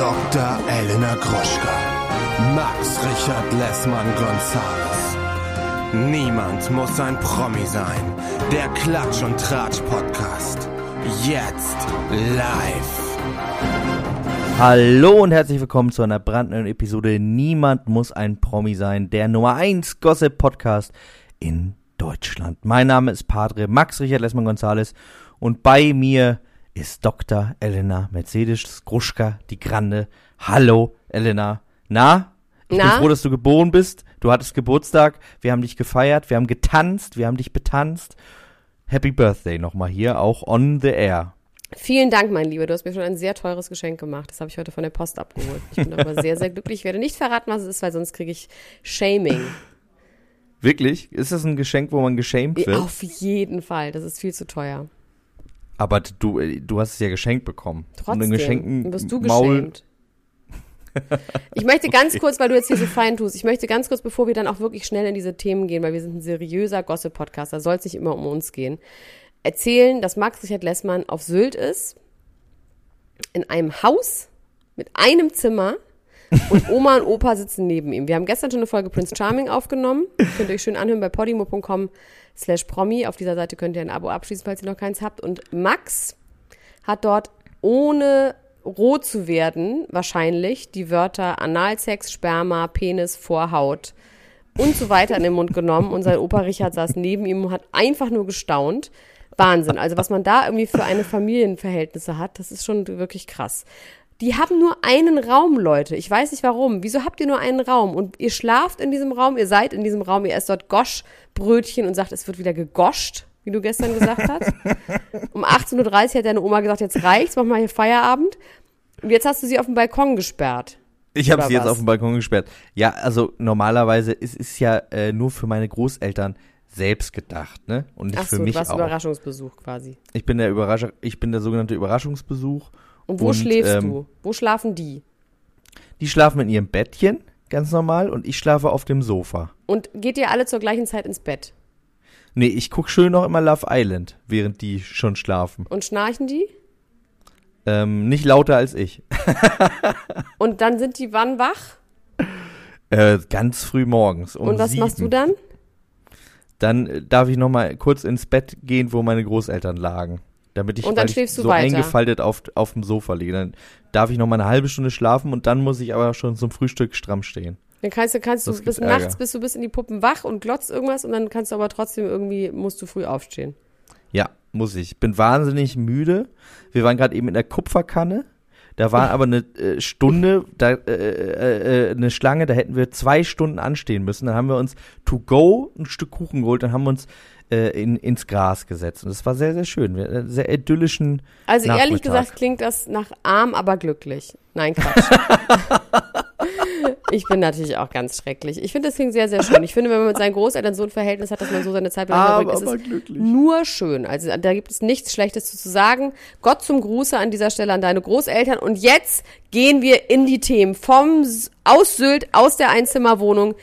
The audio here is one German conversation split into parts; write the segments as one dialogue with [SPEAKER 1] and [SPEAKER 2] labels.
[SPEAKER 1] Dr. Elena Gruschka. Max Richard Lessmann Gonzales. Niemand muss ein Promi sein. Der Klatsch und Tratsch Podcast. Jetzt live.
[SPEAKER 2] Hallo und herzlich willkommen zu einer brandneuen Episode Niemand muss ein Promi sein, der Nummer 1 Gossip Podcast in Deutschland. Mein Name ist Padre Max Richard Lessmann Gonzales und bei mir ist Dr. Elena Mercedes Gruschka, die Grande. Hallo, Elena. Na? Ich
[SPEAKER 3] Na?
[SPEAKER 2] bin froh, dass du geboren bist. Du hattest Geburtstag. Wir haben dich gefeiert. Wir haben getanzt. Wir haben dich betanzt. Happy Birthday nochmal hier, auch on the air.
[SPEAKER 3] Vielen Dank, mein Lieber. Du hast mir schon ein sehr teures Geschenk gemacht. Das habe ich heute von der Post abgeholt. Ich bin aber sehr, sehr glücklich. Ich werde nicht verraten, was es ist, weil sonst kriege ich Shaming.
[SPEAKER 2] Wirklich? Ist das ein Geschenk, wo man geschämt wird?
[SPEAKER 3] Auf jeden Fall. Das ist viel zu teuer.
[SPEAKER 2] Aber du, äh, du hast es ja geschenkt bekommen.
[SPEAKER 3] Trotzdem
[SPEAKER 2] Und Geschenken
[SPEAKER 3] wirst du
[SPEAKER 2] Maul.
[SPEAKER 3] geschämt. Ich möchte ganz kurz, weil du jetzt hier so fein tust, ich möchte ganz kurz, bevor wir dann auch wirklich schnell in diese Themen gehen, weil wir sind ein seriöser Gossip-Podcast, da soll es nicht immer um uns gehen, erzählen, dass Max Richard Lessmann auf Sylt ist, in einem Haus mit einem Zimmer und Oma und Opa sitzen neben ihm. Wir haben gestern schon eine Folge Prince Charming aufgenommen. Könnt ihr euch schön anhören bei podimo.com slash promi. Auf dieser Seite könnt ihr ein Abo abschließen, falls ihr noch keins habt. Und Max hat dort ohne rot zu werden, wahrscheinlich, die Wörter Analsex, Sperma, Penis, Vorhaut und so weiter in den Mund genommen. Und sein Opa Richard saß neben ihm und hat einfach nur gestaunt. Wahnsinn. Also was man da irgendwie für eine Familienverhältnisse hat, das ist schon wirklich krass. Die haben nur einen Raum, Leute. Ich weiß nicht warum. Wieso habt ihr nur einen Raum? Und ihr schlaft in diesem Raum, ihr seid in diesem Raum, ihr esst dort Goschbrötchen und sagt, es wird wieder gegoscht, wie du gestern gesagt hast. Um 18.30 Uhr hat deine Oma gesagt, jetzt reicht's, mach mal hier Feierabend. Und jetzt hast du sie auf den Balkon gesperrt.
[SPEAKER 2] Ich habe sie jetzt auf dem Balkon gesperrt. Ja, also normalerweise ist es ja äh, nur für meine Großeltern selbst gedacht, ne? Und nicht
[SPEAKER 3] Ach
[SPEAKER 2] für
[SPEAKER 3] so, du
[SPEAKER 2] mich
[SPEAKER 3] warst
[SPEAKER 2] auch.
[SPEAKER 3] Überraschungsbesuch quasi.
[SPEAKER 2] Ich bin der Überrascher, ich bin der sogenannte Überraschungsbesuch.
[SPEAKER 3] Und wo
[SPEAKER 2] Und,
[SPEAKER 3] schläfst
[SPEAKER 2] ähm,
[SPEAKER 3] du? Wo schlafen die?
[SPEAKER 2] Die schlafen in ihrem Bettchen, ganz normal, und ich schlafe auf dem Sofa.
[SPEAKER 3] Und geht ihr alle zur gleichen Zeit ins Bett?
[SPEAKER 2] Nee, ich guck schön noch immer Love Island, während die schon schlafen.
[SPEAKER 3] Und schnarchen die?
[SPEAKER 2] Ähm, nicht lauter als ich.
[SPEAKER 3] Und dann sind die wann wach?
[SPEAKER 2] Äh, ganz früh morgens. Um
[SPEAKER 3] Und was
[SPEAKER 2] sieben.
[SPEAKER 3] machst du dann?
[SPEAKER 2] Dann äh, darf ich noch mal kurz ins Bett gehen, wo meine Großeltern lagen. Damit ich,
[SPEAKER 3] Und dann schläfst
[SPEAKER 2] ich
[SPEAKER 3] du
[SPEAKER 2] so
[SPEAKER 3] weiter.
[SPEAKER 2] eingefaltet auf, auf dem Sofa liege. Dann darf ich noch mal eine halbe Stunde schlafen und dann muss ich aber schon zum Frühstück stramm stehen.
[SPEAKER 3] Dann kannst du, kannst du bis
[SPEAKER 2] gibt
[SPEAKER 3] nachts
[SPEAKER 2] Ärger.
[SPEAKER 3] bist du bis in die Puppen wach und glotzt irgendwas und dann kannst du aber trotzdem irgendwie, musst du früh aufstehen.
[SPEAKER 2] Ja, muss ich. Bin wahnsinnig müde. Wir waren gerade eben in der Kupferkanne. Da war aber eine äh, Stunde, da, äh, äh, äh, eine Schlange, da hätten wir zwei Stunden anstehen müssen. Dann haben wir uns to go ein Stück Kuchen geholt und haben uns äh, in, ins Gras gesetzt. Und das war sehr, sehr schön. Wir, einen sehr idyllischen
[SPEAKER 3] Also ehrlich
[SPEAKER 2] Nachmittag.
[SPEAKER 3] gesagt klingt das nach arm, aber glücklich. Nein, Quatsch. ich bin natürlich auch ganz schrecklich. Ich finde, das klingt sehr, sehr schön. Ich finde, wenn man mit seinen Großeltern so ein Verhältnis hat, dass man so seine Zeit
[SPEAKER 2] Arm,
[SPEAKER 3] verbringt, ist es
[SPEAKER 2] glücklich.
[SPEAKER 3] nur schön. Also da gibt es nichts Schlechtes zu sagen. Gott zum Gruße an dieser Stelle an deine Großeltern. Und jetzt gehen wir in die Themen vom aus Sylt, aus der Einzimmerwohnung.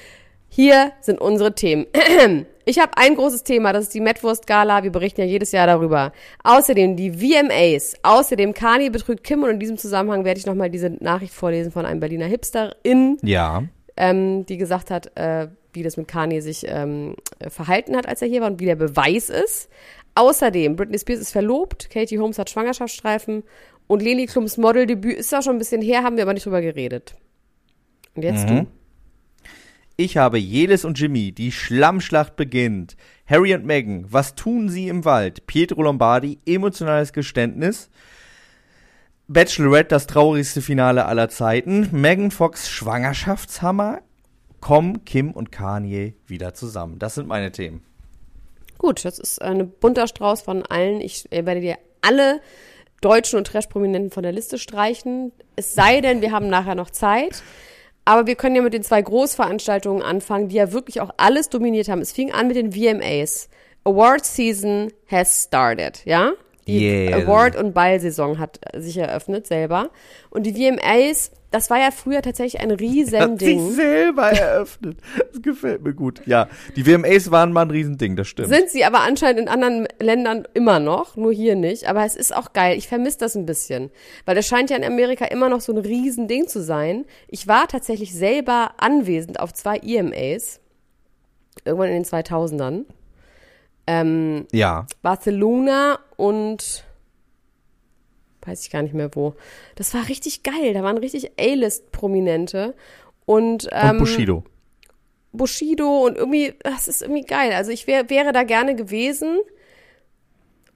[SPEAKER 3] Hier sind unsere Themen. Ich habe ein großes Thema, das ist die Metwurst-Gala. Wir berichten ja jedes Jahr darüber. Außerdem die VMAs. Außerdem Kani betrügt Kim und in diesem Zusammenhang werde ich nochmal diese Nachricht vorlesen von einem Berliner Hipsterin,
[SPEAKER 2] Ja.
[SPEAKER 3] ähm, die gesagt hat, äh, wie das mit Kanye sich ähm, äh, verhalten hat, als er hier war und wie der Beweis ist. Außerdem, Britney Spears ist verlobt, Katie Holmes hat Schwangerschaftsstreifen und Leni Klums Modeldebüt ist auch schon ein bisschen her, haben wir aber nicht drüber geredet. Und jetzt
[SPEAKER 2] Mhm. Ich habe Jelis und Jimmy, die Schlammschlacht beginnt. Harry und Meghan, was tun sie im Wald? Pietro Lombardi, emotionales Geständnis. Bachelorette, das traurigste Finale aller Zeiten. Megan Fox, Schwangerschaftshammer. Kommen Kim und Kanye wieder zusammen. Das sind meine Themen.
[SPEAKER 3] Gut, das ist ein bunter Strauß von allen. Ich äh, werde dir alle Deutschen und Trash-Prominenten von der Liste streichen. Es sei denn, wir haben nachher noch Zeit. Aber wir können ja mit den zwei Großveranstaltungen anfangen, die ja wirklich auch alles dominiert haben. Es fing an mit den VMAs. Award Season has started, ja? Die
[SPEAKER 2] Yeah.
[SPEAKER 3] Award- und Ballsaison hat sich eröffnet selber. Und die VMAs, das war ja früher tatsächlich ein
[SPEAKER 2] Hat sich
[SPEAKER 3] Riesending.
[SPEAKER 2] selber eröffnet. Das gefällt mir gut. Ja, die WMAs waren mal ein Riesending, das stimmt.
[SPEAKER 3] Sind sie aber anscheinend in anderen Ländern immer noch, nur hier nicht. Aber es ist auch geil. Ich vermisse das ein bisschen. Weil das scheint ja in Amerika immer noch so ein Riesending zu sein. Ich war tatsächlich selber anwesend auf zwei EMAs. Irgendwann in den 2000ern. Ähm,
[SPEAKER 2] ja.
[SPEAKER 3] Barcelona und weiß ich gar nicht mehr wo. Das war richtig geil. Da waren richtig A-List-Prominente. Und, ähm,
[SPEAKER 2] Und Bushido.
[SPEAKER 3] Bushido und irgendwie, das ist irgendwie geil. Also ich wär, wäre da gerne gewesen.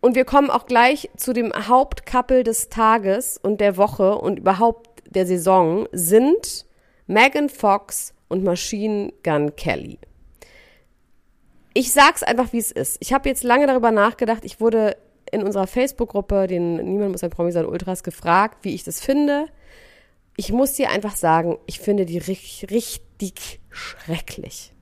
[SPEAKER 3] Und wir kommen auch gleich zu dem Hauptcouple des Tages und der Woche und überhaupt der Saison sind Megan Fox und Machine Gun Kelly. Ich sag's einfach, wie es ist. Ich habe jetzt lange darüber nachgedacht. Ich wurde in unserer Facebook-Gruppe, den Niemand muss ein Promi sein Ultras, gefragt, wie ich das finde. Ich muss dir einfach sagen, ich finde die richtig, richtig schrecklich.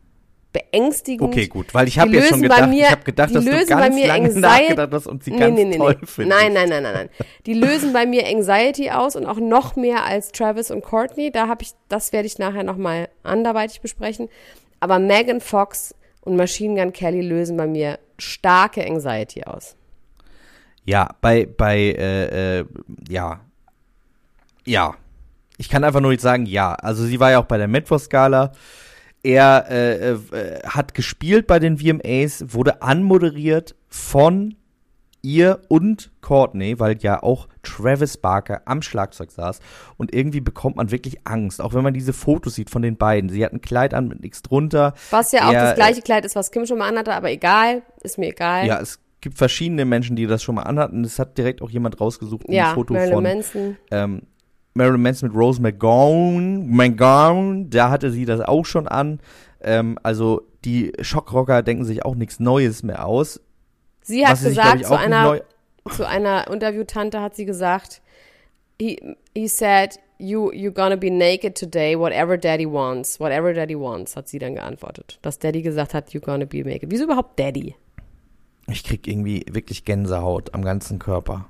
[SPEAKER 3] Beängstigend.
[SPEAKER 2] Okay, gut, weil ich habe jetzt schon gedacht,
[SPEAKER 3] mir-
[SPEAKER 2] ich habe gedacht,
[SPEAKER 3] die
[SPEAKER 2] dass du
[SPEAKER 3] lösen
[SPEAKER 2] ganz
[SPEAKER 3] bei mir
[SPEAKER 2] lange
[SPEAKER 3] Anxi-
[SPEAKER 2] nachgedacht hast und sie
[SPEAKER 3] Nee,
[SPEAKER 2] ganz
[SPEAKER 3] nee, nee,
[SPEAKER 2] toll
[SPEAKER 3] nee.
[SPEAKER 2] findest.
[SPEAKER 3] Nein, nein, nein, nein, nein. Die lösen bei mir Anxiety aus und auch noch mehr als Travis und Courtney. Da habe ich, das werde ich nachher nochmal anderweitig besprechen. Aber Megan Fox und Machine Gun Kelly lösen bei mir starke Anxiety aus.
[SPEAKER 2] Ja, bei, bei, äh, äh, ja. Ja. Ich kann einfach nur jetzt sagen, ja. Also sie war ja auch bei der Metro-Skala. Er äh, äh, hat gespielt bei den VMAs, wurde anmoderiert von ihr und Courtney, weil ja auch Travis Barker am Schlagzeug saß. Und irgendwie bekommt man wirklich Angst, auch wenn man diese Fotos sieht von den beiden. Sie hat ein Kleid an mit nichts drunter.
[SPEAKER 3] Was ja auch
[SPEAKER 2] Er,
[SPEAKER 3] das gleiche Kleid ist, was Kim schon mal anhatte, aber egal, ist mir egal.
[SPEAKER 2] Ja, es gibt verschiedene Menschen, die das schon mal anhatten. Es hat direkt auch jemand rausgesucht, ein
[SPEAKER 3] ja
[SPEAKER 2] Foto
[SPEAKER 3] Marilyn
[SPEAKER 2] von
[SPEAKER 3] Manson.
[SPEAKER 2] ähm, Marilyn Manson mit Rose McGowan. McGowan, da hatte sie das auch schon an. Ähm, also die Schockrocker denken sich auch nichts Neues mehr aus.
[SPEAKER 3] Sie hat
[SPEAKER 2] sich,
[SPEAKER 3] gesagt,
[SPEAKER 2] ich,
[SPEAKER 3] zu einer, zu einer Interviewtante hat sie gesagt, he, he said, you, you're gonna be naked today, whatever daddy wants. Whatever daddy wants, hat sie dann geantwortet. Dass Daddy gesagt hat, you're gonna be naked. Wieso überhaupt Daddy?
[SPEAKER 2] Ich krieg irgendwie wirklich Gänsehaut am ganzen Körper.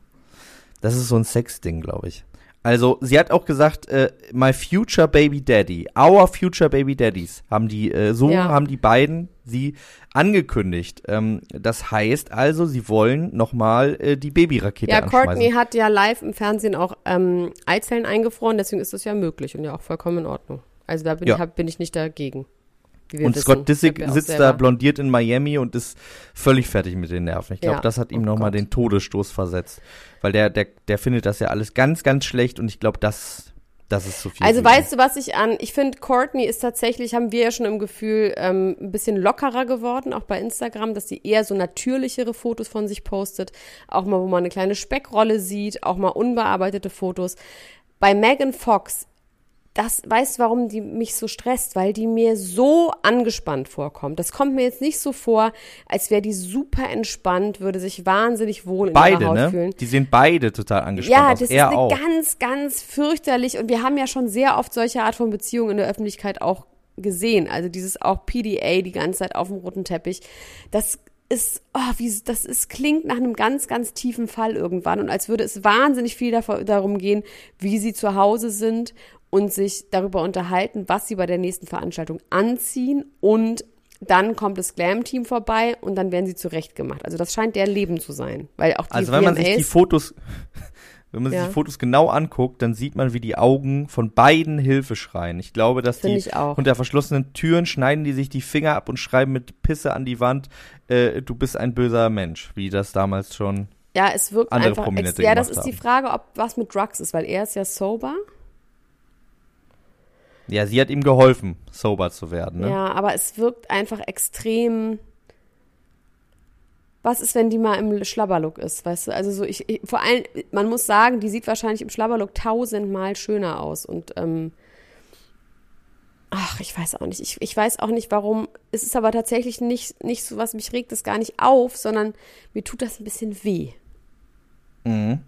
[SPEAKER 2] Das ist so ein Sexding, glaube ich. Also, sie hat auch gesagt, äh, my future baby daddy, our future baby daddies, haben die, äh, so
[SPEAKER 3] Ja.
[SPEAKER 2] haben die beiden sie angekündigt. Ähm, das heißt also, sie wollen nochmal äh, die Babyrakete
[SPEAKER 3] Ja. Courtney hat ja live im Fernsehen auch ähm, Eizellen eingefroren, deswegen ist das ja möglich und ja auch vollkommen in Ordnung. Also da bin,
[SPEAKER 2] Ja.
[SPEAKER 3] ich, hab, bin ich nicht dagegen.
[SPEAKER 2] Und
[SPEAKER 3] wissen.
[SPEAKER 2] Scott Disick sitzt da blondiert in Miami und ist völlig fertig mit den Nerven. Ich glaube,
[SPEAKER 3] Ja.
[SPEAKER 2] das hat ihm
[SPEAKER 3] Oh
[SPEAKER 2] nochmal den Todesstoß versetzt. Weil der, der, der findet das ja alles ganz, ganz schlecht und ich glaube, das, das ist zu viel.
[SPEAKER 3] Also
[SPEAKER 2] ihn.
[SPEAKER 3] weißt du, was ich an, ich finde, Courtney ist tatsächlich, haben wir ja schon im Gefühl, ähm, ein bisschen lockerer geworden, auch bei Instagram, dass sie eher so natürlichere Fotos von sich postet, auch mal, wo man eine kleine Speckrolle sieht, auch mal unbearbeitete Fotos. Bei Megan Fox, das, weißt du, warum die mich so stresst? Weil die mir so angespannt vorkommt. Das kommt mir jetzt nicht so vor, als wäre die super entspannt, würde sich wahnsinnig wohl in ihrer
[SPEAKER 2] Beide,
[SPEAKER 3] Haut
[SPEAKER 2] ne?
[SPEAKER 3] fühlen.
[SPEAKER 2] Die sehen beide total angespannt
[SPEAKER 3] Ja, das ist eine
[SPEAKER 2] auch.
[SPEAKER 3] ganz, ganz fürchterlich. Und wir haben ja schon sehr oft solche Art von Beziehungen in der Öffentlichkeit auch gesehen. Also dieses auch PDA die ganze Zeit auf dem roten Teppich. Das ist, oh, wie, das ist, klingt nach einem ganz, ganz tiefen Fall irgendwann. Und als würde es wahnsinnig viel davor, darum gehen, wie sie zu Hause sind und sich darüber unterhalten, was sie bei der nächsten Veranstaltung anziehen und dann kommt das Glam-Team vorbei und dann werden sie zurechtgemacht. Also das scheint der Leben zu sein. Weil auch die
[SPEAKER 2] Also wenn man sich die Fotos, wenn man sich
[SPEAKER 3] Ja.
[SPEAKER 2] die Fotos genau anguckt, dann sieht man, wie die Augen von beiden Hilfe schreien. Ich glaube, dass
[SPEAKER 3] Finde
[SPEAKER 2] die unter verschlossenen Türen schneiden die sich die Finger ab und schreiben mit Pisse an die Wand, äh, du bist ein böser Mensch, wie das damals schon.
[SPEAKER 3] Ja, es wirkt
[SPEAKER 2] andere
[SPEAKER 3] einfach.
[SPEAKER 2] Prominente
[SPEAKER 3] ja, das ist die
[SPEAKER 2] haben.
[SPEAKER 3] Frage, ob was mit Drugs ist, weil er ist ja sober.
[SPEAKER 2] Ja, sie hat ihm geholfen, sober zu werden. Ne?
[SPEAKER 3] Ja, aber es wirkt einfach extrem. Was ist, wenn die mal im Schlabberlook ist, weißt du? Also so ich, ich vor allem, man muss sagen, die sieht wahrscheinlich im Schlabberlook tausendmal schöner aus und ähm, ach, ich weiß auch nicht. Ich, ich weiß auch nicht, warum. Es ist aber tatsächlich nicht nicht so was mich regt es gar nicht auf, sondern mir tut das ein bisschen weh.
[SPEAKER 2] Mhm.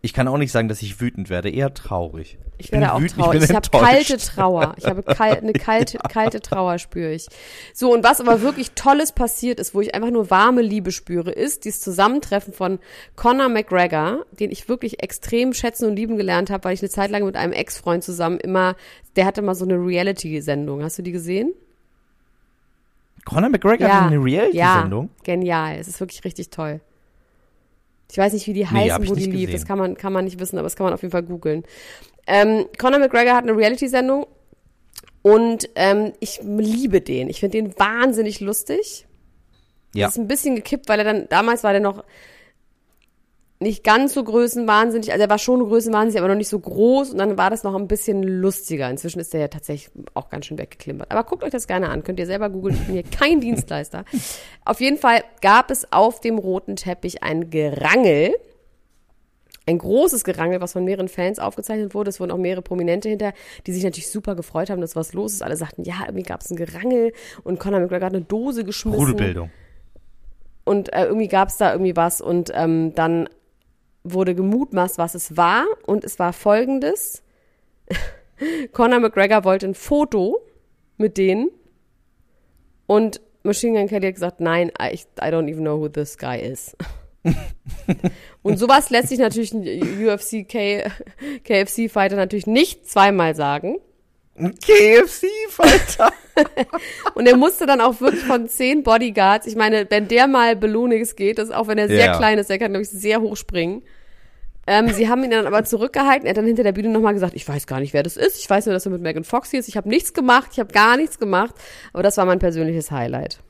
[SPEAKER 2] Ich kann auch nicht sagen, dass ich wütend werde, eher traurig.
[SPEAKER 3] Ich werde auch
[SPEAKER 2] wütend,
[SPEAKER 3] traurig.
[SPEAKER 2] Ich,
[SPEAKER 3] Ich, habe kalte Trauer. Ich habe kal eine kalte, kalte Trauer spüre ich. So, und was aber wirklich Tolles passiert ist, wo ich einfach nur warme Liebe spüre, ist dieses Zusammentreffen von Conor McGregor, den ich wirklich extrem schätzen und lieben gelernt habe, weil ich eine Zeit lang mit einem Ex-Freund zusammen immer, der hatte mal so eine Reality-Sendung. Hast du die gesehen?
[SPEAKER 2] Conor McGregor
[SPEAKER 3] ja.
[SPEAKER 2] hat eine Reality-Sendung?
[SPEAKER 3] Ja, genial. Es ist wirklich richtig toll. Ich weiß nicht, wie die
[SPEAKER 2] Nee,
[SPEAKER 3] heißen,
[SPEAKER 2] ich
[SPEAKER 3] wo die lief. Das kann man, kann man nicht wissen, aber das kann man auf jeden Fall googeln. Ähm, Conor McGregor hat eine Reality-Sendung und ähm, ich liebe den. Ich finde den wahnsinnig lustig.
[SPEAKER 2] Ja.
[SPEAKER 3] Das ist ein bisschen gekippt, weil er dann, damals war der noch nicht ganz so größenwahnsinnig, also er war schon größenwahnsinnig, aber noch nicht so groß und dann war das noch ein bisschen lustiger. Inzwischen ist der ja tatsächlich auch ganz schön weggeklimpert. Aber guckt euch das gerne an, könnt ihr selber googeln, ich bin hier kein Dienstleister. Auf jeden Fall gab es auf dem roten Teppich ein Gerangel, ein großes Gerangel, was von mehreren Fans aufgezeichnet wurde. Es wurden auch mehrere Prominente hinter, die sich natürlich super gefreut haben, dass was los ist. Alle sagten, ja, irgendwie gab es ein Gerangel und Conor McGregor hat eine Dose geschmissen
[SPEAKER 2] Rudelbildung.
[SPEAKER 3] und äh, irgendwie gab es da irgendwie was und ähm, dann wurde gemutmaßt, was es war und es war folgendes. Conor McGregor wollte ein Foto mit denen und Machine Gun Kelly hat gesagt, nein, I, I don't even know who this guy is. und sowas lässt sich natürlich ein UFC K, KFC Fighter natürlich nicht zweimal sagen.
[SPEAKER 2] KFC-Fighter.
[SPEAKER 3] Und er musste dann auch wirklich von zehn Bodyguards, ich meine, wenn der mal Belohnungs geht, das ist auch wenn er sehr
[SPEAKER 2] Ja.
[SPEAKER 3] klein ist, der kann, glaube ich, sehr hoch springen. Ähm, sie haben ihn dann aber zurückgehalten. Er hat dann hinter der Bühne nochmal gesagt, ich weiß gar nicht, wer das ist. Ich weiß nur, dass er mit Megan Fox hier ist. Ich habe nichts gemacht, ich habe gar nichts gemacht. Aber das war mein persönliches Highlight.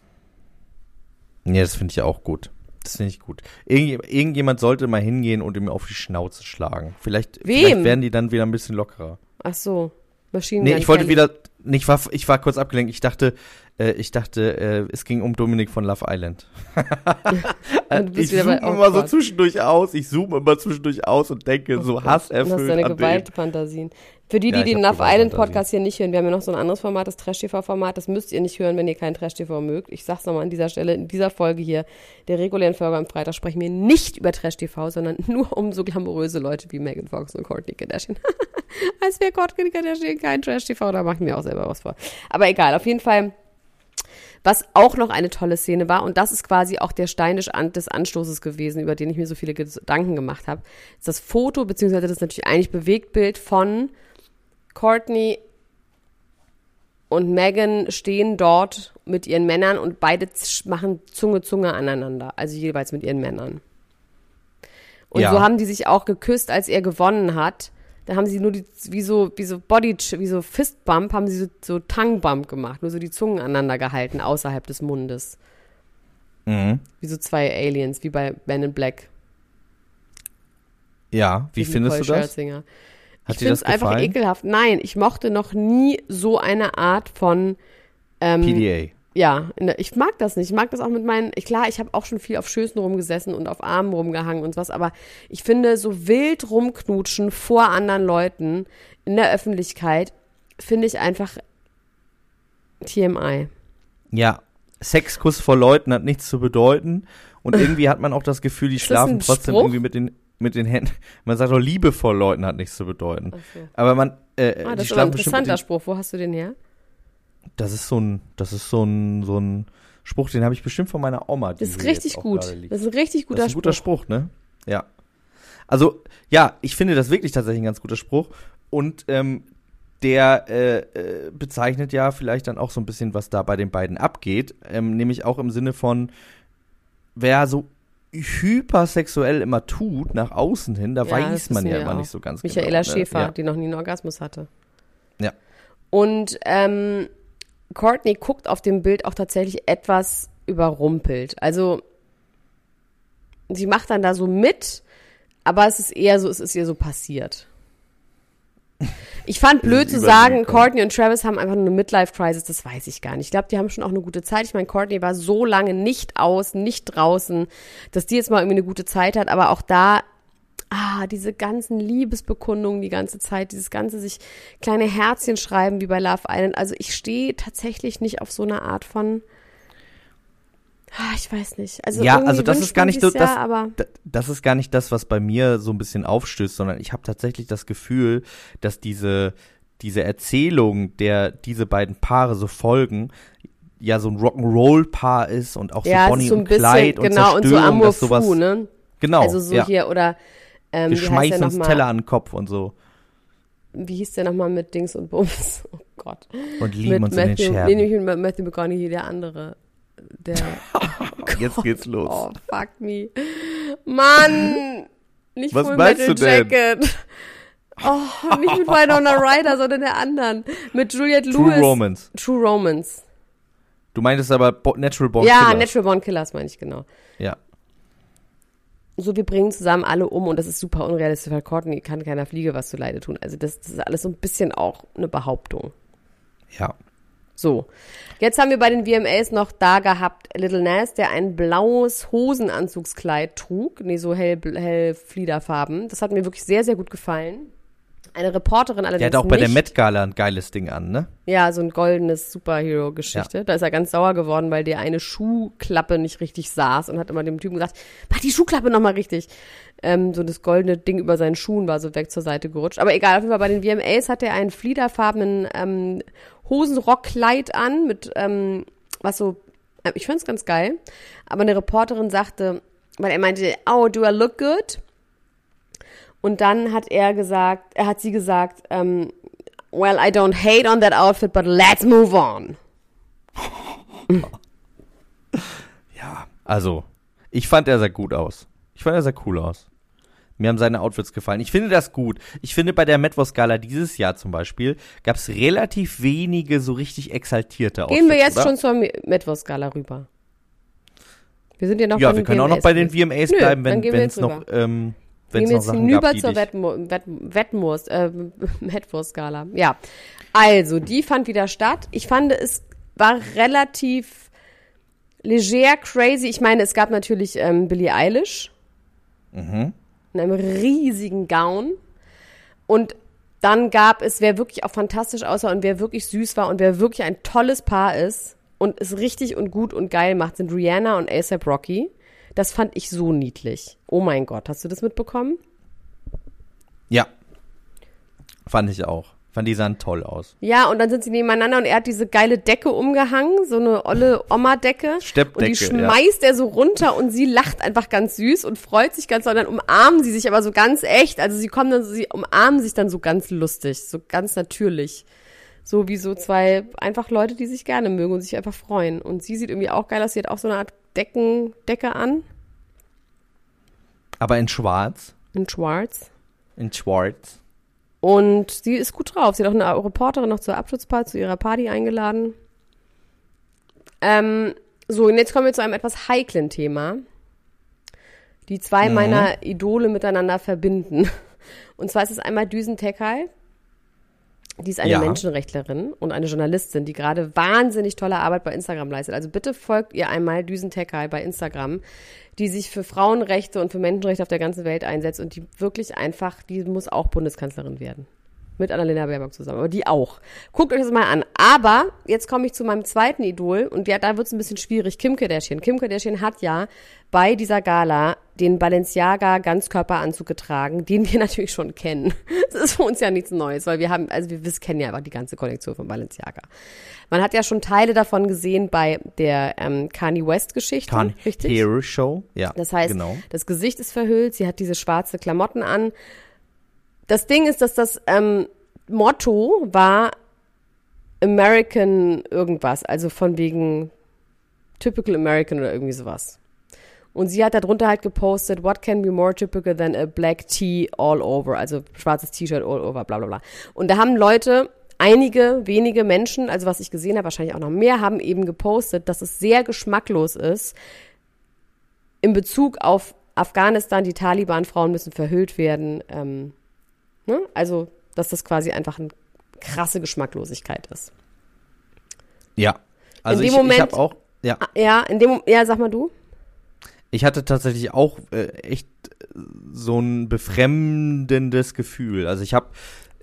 [SPEAKER 2] Ja, das finde ich auch gut. Das finde ich gut. Irgend, irgendjemand sollte mal hingehen und ihm auf die Schnauze schlagen. Vielleicht, vielleicht werden die dann wieder ein bisschen lockerer.
[SPEAKER 3] Ach so, Maschinen.
[SPEAKER 2] Nee, ich wollte wieder, nee, ich war, ich war kurz abgelenkt. Ich dachte, äh, ich dachte, äh, es ging um Dominik von Love Island.
[SPEAKER 3] Bist
[SPEAKER 2] ich zoome
[SPEAKER 3] oh
[SPEAKER 2] immer so zwischendurch aus. Ich zoome immer zwischendurch aus und denke so
[SPEAKER 3] Du hast
[SPEAKER 2] hasserfüllt
[SPEAKER 3] deine
[SPEAKER 2] an den.
[SPEAKER 3] Gewaltfantasien. Für die, die
[SPEAKER 2] Ja,
[SPEAKER 3] den Love Island. Podcast hier nicht hören, wir haben ja noch so ein anderes Format, das Trash-TV-Format. Das müsst ihr nicht hören, wenn ihr kein Trash-TV mögt. Ich sag's nochmal an dieser Stelle, in dieser Folge hier, der regulären Folge am Freitag, sprechen wir nicht über Trash-TV, sondern nur um so glamouröse Leute wie Megan Fox und Courtney Kardashian. Als wäre Courtney Kardashian kein Trash-TV, da mache ich mir auch selber was vor. Aber egal, auf jeden Fall. Was auch noch eine tolle Szene war, und das ist quasi auch der Stein des An- des Anstoßes gewesen, über den ich mir so viele Gedanken gemacht habe, ist das Foto, beziehungsweise das natürlich eigentlich Bewegtbild von Courtney und Megan stehen dort mit ihren Männern und beide machen Zunge Zunge aneinander, also jeweils mit ihren Männern. Und
[SPEAKER 2] Ja.
[SPEAKER 3] so haben die sich auch geküsst, als er gewonnen hat. Da haben sie nur die, wie so, wie so Body, wie so Fistbump, haben sie so, so Tonguebump gemacht, nur so die Zungen aneinander gehalten, außerhalb des Mundes.
[SPEAKER 2] Mhm.
[SPEAKER 3] Wie so zwei Aliens, wie bei Men in Black.
[SPEAKER 2] Ja, wie
[SPEAKER 3] mit
[SPEAKER 2] findest
[SPEAKER 3] Nicole
[SPEAKER 2] du das?
[SPEAKER 3] Scherzinger.
[SPEAKER 2] Hat
[SPEAKER 3] ich finde
[SPEAKER 2] das
[SPEAKER 3] es einfach ekelhaft. Nein, ich mochte noch nie so eine Art von ähm,
[SPEAKER 2] PDA.
[SPEAKER 3] Ja, ich mag das nicht. Ich mag das auch mit meinen, ich, klar, ich habe auch schon viel auf Schößen rumgesessen und auf Armen rumgehangen und was, aber ich finde, so wild rumknutschen vor anderen Leuten in der Öffentlichkeit, finde ich einfach TMI.
[SPEAKER 2] Ja, Sexkuss vor Leuten hat nichts zu bedeuten. Und irgendwie hat man auch das Gefühl, die
[SPEAKER 3] Ist
[SPEAKER 2] schlafen trotzdem
[SPEAKER 3] Spruch?
[SPEAKER 2] irgendwie mit den, mit den Händen. Man sagt doch, Liebe vor Leuten hat nichts zu bedeuten.
[SPEAKER 3] So.
[SPEAKER 2] Aber man, äh,
[SPEAKER 3] Ah,
[SPEAKER 2] die
[SPEAKER 3] das ist aber ein interessanter Spruch. Wo hast du den her?
[SPEAKER 2] Das ist so ein, das ist so ein, so ein Spruch, den habe ich bestimmt von meiner Oma. die
[SPEAKER 3] Das ist richtig gut. Das ist ein richtig guter
[SPEAKER 2] das ist ein guter
[SPEAKER 3] Spruch.
[SPEAKER 2] Spruch, ne? Ja. Also, ja, ich finde das wirklich tatsächlich ein ganz guter Spruch. Und ähm, der äh, äh, bezeichnet ja vielleicht dann auch so ein bisschen, was da bei den beiden abgeht. Ähm, nämlich auch im Sinne von, wer so hypersexuell immer tut, nach außen hin, da
[SPEAKER 3] Ja,
[SPEAKER 2] weiß man ja immer
[SPEAKER 3] auch.
[SPEAKER 2] nicht so ganz
[SPEAKER 3] Michaela
[SPEAKER 2] genau. ne?
[SPEAKER 3] Schäfer,
[SPEAKER 2] Ja.
[SPEAKER 3] die noch nie einen Orgasmus hatte.
[SPEAKER 2] Ja.
[SPEAKER 3] Und ähm, Courtney guckt auf dem Bild auch tatsächlich etwas überrumpelt. Also sie macht dann da so mit, aber es ist eher so, es ist ihr so passiert. Ich fand blöd zu sagen. Courtney und Travis haben einfach nur eine Midlife-Crisis, das weiß ich gar nicht. Ich glaube, die haben schon auch eine gute Zeit. Ich meine, Courtney war so lange nicht aus, nicht draußen, dass die jetzt mal irgendwie eine gute Zeit hat, aber auch da, ah, diese ganzen Liebesbekundungen die ganze Zeit, dieses ganze sich kleine Herzchen schreiben wie bei Love Island. Also ich stehe tatsächlich nicht auf so eine Art von Ah, Ich weiß nicht. Also
[SPEAKER 2] Ja, also das ist gar nicht so,
[SPEAKER 3] ja,
[SPEAKER 2] das-
[SPEAKER 3] aber
[SPEAKER 2] D- Das ist gar nicht das, was bei mir so ein bisschen aufstößt, sondern ich habe tatsächlich das Gefühl, dass diese, diese Erzählung, der diese beiden Paare so folgen, ja so ein Rock'n'Roll-Paar ist und auch
[SPEAKER 3] ja,
[SPEAKER 2] so
[SPEAKER 3] es
[SPEAKER 2] Bonnie
[SPEAKER 3] so ein
[SPEAKER 2] und
[SPEAKER 3] bisschen,
[SPEAKER 2] Clyde und
[SPEAKER 3] genau, und so
[SPEAKER 2] Zerstörung,
[SPEAKER 3] Amour
[SPEAKER 2] dass sowas,
[SPEAKER 3] Fou, ne?
[SPEAKER 2] genau,
[SPEAKER 3] also so
[SPEAKER 2] ja.
[SPEAKER 3] hier, oder ähm,
[SPEAKER 2] wir schmeißen uns? Teller an den Kopf und so
[SPEAKER 3] Wie hieß der nochmal mit Dings und Bums? Oh Gott.
[SPEAKER 2] und lieben
[SPEAKER 3] mit
[SPEAKER 2] uns in den
[SPEAKER 3] Matthew, nee,
[SPEAKER 2] Scherben.
[SPEAKER 3] nicht mit Matthew McConaughey, der andere. Der,
[SPEAKER 2] Jetzt geht's los.
[SPEAKER 3] oh, fuck me. Mann! Nicht
[SPEAKER 2] Was
[SPEAKER 3] Full Metal
[SPEAKER 2] du denn?
[SPEAKER 3] Jacket. Oh, nicht mit Winona Ryder, sondern der anderen. Mit Juliette
[SPEAKER 2] True
[SPEAKER 3] Lewis.
[SPEAKER 2] Romance.
[SPEAKER 3] True Romance.
[SPEAKER 2] Du meintest aber Natural Born
[SPEAKER 3] ja,
[SPEAKER 2] Killers.
[SPEAKER 3] Natural Born Killers meine ich genau.
[SPEAKER 2] Ja.
[SPEAKER 3] So, wir bringen zusammen alle um und das ist super unrealistisch, weil Courtney kann keiner Fliege was zu Leide tun. Also das, das ist alles so ein bisschen auch eine Behauptung.
[SPEAKER 2] Ja.
[SPEAKER 3] So, jetzt haben wir bei den VMAs noch da gehabt Little Nas, der ein blaues Hosenanzugskleid trug, nee, so hell, hell Fliederfarben. Das hat mir wirklich sehr, sehr gut gefallen. Eine Reporterin allerdings
[SPEAKER 2] Der hat auch bei der
[SPEAKER 3] nicht.
[SPEAKER 2] Met Gala ein geiles Ding an, ne?
[SPEAKER 3] Ja, so ein goldenes Superhero-Geschichte. Da ist er ganz sauer geworden, weil der eine Schuhklappe nicht richtig saß und hat immer dem Typen gesagt, mach die Schuhklappe nochmal richtig. Ähm, so das goldene Ding über seinen Schuhen war so weg zur Seite gerutscht. Aber egal, auf jeden Fall bei den VMAs hat er einen fliederfarbenen ähm, Hosenrockkleid an mit, ähm, was so, äh, ich fand's ganz geil. Aber eine Reporterin sagte, weil er meinte, oh, do I look good? Und dann hat er gesagt, er hat sie gesagt, ähm, well, I don't hate on that outfit, but let's move on.
[SPEAKER 2] Ja. Also, ich fand, er sah gut aus. Ich fand, er sah cool aus. Mir haben seine Outfits gefallen. Ich finde das gut. Ich finde, bei der Metwurst Gala dieses Jahr zum Beispiel gab es relativ wenige so richtig exaltierte Outfits.
[SPEAKER 3] Gehen wir jetzt
[SPEAKER 2] oder?
[SPEAKER 3] schon zur Mittwochsgala rüber. Wir sind ja noch
[SPEAKER 2] Ja, wir können auch noch
[SPEAKER 3] VMAs
[SPEAKER 2] bei den. VMAs
[SPEAKER 3] Nö,
[SPEAKER 2] bleiben, wenn es noch, ähm, wenn
[SPEAKER 3] Gehen
[SPEAKER 2] es noch Sachen
[SPEAKER 3] hinüber
[SPEAKER 2] gab, die
[SPEAKER 3] zur
[SPEAKER 2] dich,
[SPEAKER 3] Wettmo Wett Wettwurst, äh. Ja. Also, die fand wieder statt. Ich fand, es war relativ leger, crazy. Ich meine, es gab natürlich ähm, Billie Eilish.
[SPEAKER 2] Mhm.
[SPEAKER 3] In einem riesigen Gown. Und dann gab es, wer wirklich auch fantastisch aussah und wer wirklich süß war und wer wirklich ein tolles Paar ist und es richtig und gut und geil macht, sind Rihanna und ASAP Rocky. Das fand ich so niedlich. Oh mein Gott, hast du das mitbekommen?
[SPEAKER 2] Ja. Fand ich auch. Fand die sahen toll aus.
[SPEAKER 3] Ja, und dann sind sie nebeneinander und er hat diese geile Decke umgehangen, so eine olle Oma-Decke.
[SPEAKER 2] Steppdecke,
[SPEAKER 3] Und die schmeißt er so runter und sie lacht einfach ganz süß und freut sich ganz, und dann umarmen sie sich aber so ganz echt. Also sie kommen dann, so, sie umarmen sich dann so ganz lustig, so ganz natürlich. So wie so zwei einfach Leute, die sich gerne mögen und sich einfach freuen. Und sie sieht irgendwie auch geil aus, sie hat auch so eine Art Decken, Decke an,
[SPEAKER 2] Aber in schwarz.
[SPEAKER 3] in schwarz.
[SPEAKER 2] In schwarz.
[SPEAKER 3] Und sie ist gut drauf. Sie hat auch eine Reporterin noch zur Abschlussparty, zu ihrer Party eingeladen. Ähm, so, und jetzt kommen wir zu einem etwas heiklen Thema. Die zwei
[SPEAKER 2] Mhm.
[SPEAKER 3] meiner Idole miteinander verbinden. Und zwar ist es einmal Düsen Tekai. Die ist eine
[SPEAKER 2] Ja.
[SPEAKER 3] Menschenrechtlerin und eine Journalistin, die gerade wahnsinnig tolle Arbeit bei Instagram leistet. Also bitte folgt ihr einmal Düsen Tekai bei Instagram, die sich für Frauenrechte und für Menschenrechte auf der ganzen Welt einsetzt und die wirklich einfach, die muss auch Bundeskanzlerin werden. Mit Annalena Baerbock zusammen, aber die auch. Guckt euch das mal an. Aber jetzt komme ich zu meinem zweiten Idol und ja, da wird es ein bisschen schwierig. Kim Kardashian. Kim Kardashian hat ja bei dieser Gala den Balenciaga Ganzkörperanzug getragen, den wir natürlich schon kennen. Das ist für uns ja nichts Neues, weil wir haben, also wir wissen, kennen ja einfach die ganze Kollektion von Balenciaga. Man hat ja schon Teile davon gesehen bei der ähm, Kanye West Geschichte,
[SPEAKER 2] Can
[SPEAKER 3] richtig?
[SPEAKER 2] Hero Show. Ja.
[SPEAKER 3] Das heißt,
[SPEAKER 2] genau.
[SPEAKER 3] das Gesicht ist verhüllt, sie hat diese schwarze Klamotten an. Das Ding ist, dass das ähm, Motto war American irgendwas, also von wegen Typical American oder irgendwie sowas. Und sie hat darunter halt gepostet, what can be more typical than a black tee all over, also schwarzes T-Shirt all over, bla bla bla. Und da haben Leute, einige wenige Menschen, also was ich gesehen habe, wahrscheinlich auch noch mehr, haben eben gepostet, dass es sehr geschmacklos ist, in Bezug auf Afghanistan, die Taliban-Frauen müssen verhüllt werden. Ähm, ne? Also, dass das quasi einfach eine krasse Geschmacklosigkeit ist.
[SPEAKER 2] Ja. Also
[SPEAKER 3] dem
[SPEAKER 2] ich,
[SPEAKER 3] Moment-
[SPEAKER 2] ich habe auch, ja,
[SPEAKER 3] Ah, Ja, in dem, ja, sag mal du.
[SPEAKER 2] ich hatte tatsächlich auch äh, echt äh, so ein befremdendes Gefühl. Also ich habe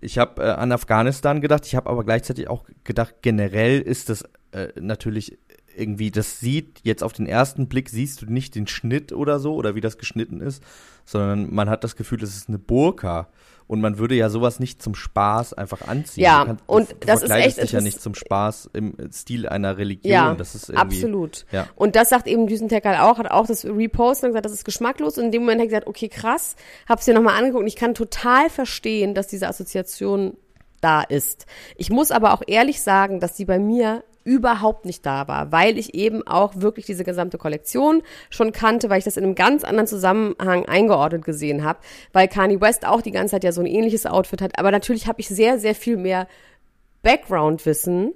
[SPEAKER 2] ich habe äh, an Afghanistan gedacht, ich habe aber gleichzeitig auch gedacht, generell ist das äh, natürlich irgendwie das sieht, jetzt auf den ersten Blick siehst du nicht den Schnitt oder so oder wie das geschnitten ist, sondern man hat das Gefühl, es ist eine Burka. Und man würde ja sowas nicht zum Spaß einfach anziehen.
[SPEAKER 3] Ja,
[SPEAKER 2] Du kannst-
[SPEAKER 3] und das ist echt
[SPEAKER 2] dich ja nicht zum Spaß im Stil einer Religion.
[SPEAKER 3] Ja,
[SPEAKER 2] das ist irgendwie,
[SPEAKER 3] absolut.
[SPEAKER 2] Ja.
[SPEAKER 3] Und das sagt eben Düsentecker auch, hat auch das repostet und gesagt, das ist geschmacklos. Und in dem Moment habe ich gesagt, okay, krass, hab's dir nochmal angeguckt und ich kann total verstehen, dass diese Assoziation da ist. Ich muss aber auch ehrlich sagen, dass sie bei mir überhaupt nicht da war, weil ich eben auch wirklich diese gesamte Kollektion schon kannte, weil ich das in einem ganz anderen Zusammenhang eingeordnet gesehen habe, weil Kanye West auch die ganze Zeit ja so ein ähnliches Outfit hat, aber natürlich habe ich sehr, sehr viel mehr Background-Wissen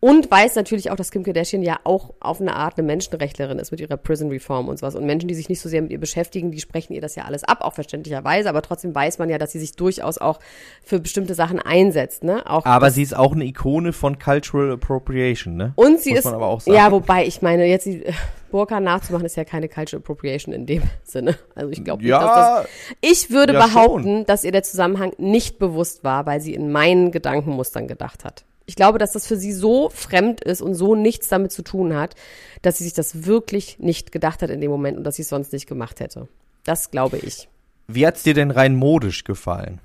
[SPEAKER 3] und weiß natürlich auch, dass Kim Kardashian ja auch auf eine Art eine Menschenrechtlerin ist mit ihrer Prison Reform und sowas. Und Menschen, die sich nicht so sehr mit ihr beschäftigen, die sprechen ihr das ja alles ab, auch verständlicherweise. Aber trotzdem weiß man ja, dass sie sich durchaus auch für bestimmte Sachen einsetzt. Ne? Auch
[SPEAKER 2] Aber sie ist auch eine Ikone von Cultural Appropriation, ne?
[SPEAKER 3] und sie
[SPEAKER 2] Muss
[SPEAKER 3] ist, ja, wobei ich meine, jetzt die äh, Burka nachzumachen ist ja keine Cultural Appropriation in dem Sinne. Also ich glaube nicht, dass
[SPEAKER 2] Ja,
[SPEAKER 3] das, ich würde
[SPEAKER 2] ja,
[SPEAKER 3] behaupten, dass ihr der Zusammenhang nicht bewusst war, weil sie in meinen Gedankenmustern gedacht hat. Ich glaube, dass das für sie so fremd ist und so nichts damit zu tun hat, dass sie sich das wirklich nicht gedacht hat in dem Moment und dass sie es sonst nicht gemacht hätte. Das glaube ich.
[SPEAKER 2] wie hat's dir denn rein modisch gefallen?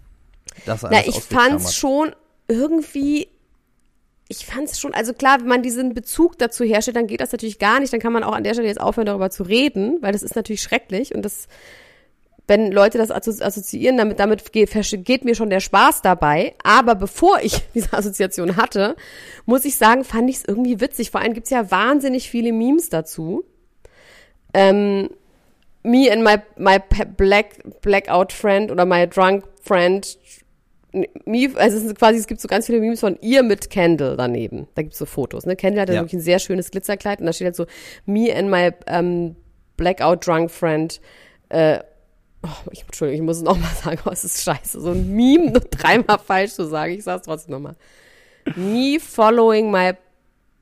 [SPEAKER 2] Das
[SPEAKER 3] Na, ich
[SPEAKER 2] ausgeklammert.
[SPEAKER 3] fand's schon irgendwie, ich fand's schon, also klar, wenn man diesen Bezug dazu herstellt, dann geht das natürlich gar nicht. Dann kann man auch an der Stelle jetzt aufhören, darüber zu reden, weil das ist natürlich schrecklich und das, wenn Leute das assozi- assoziieren, damit, damit geht, mir schon der Spaß dabei. Aber bevor ich diese Assoziation hatte, muss ich sagen, fand ich es irgendwie witzig. Vor allem gibt's ja wahnsinnig viele Memes dazu. Ähm, me and my, my black, blackout friend oder my drunk friend Me, also es ist quasi, es gibt so ganz viele Memes von ihr mit Kendall daneben. Da gibt's so Fotos. Ne? Kendall hat ja.
[SPEAKER 2] Ja.
[SPEAKER 3] wirklich ein sehr schönes Glitzerkleid und da steht halt so, me and my ähm, blackout drunk friend. Äh, oh, ich, Entschuldigung, ich muss es nochmal sagen, oh, es ist scheiße. So ein Meme nur dreimal falsch zu sagen. Ich sag's trotzdem nochmal. Me following my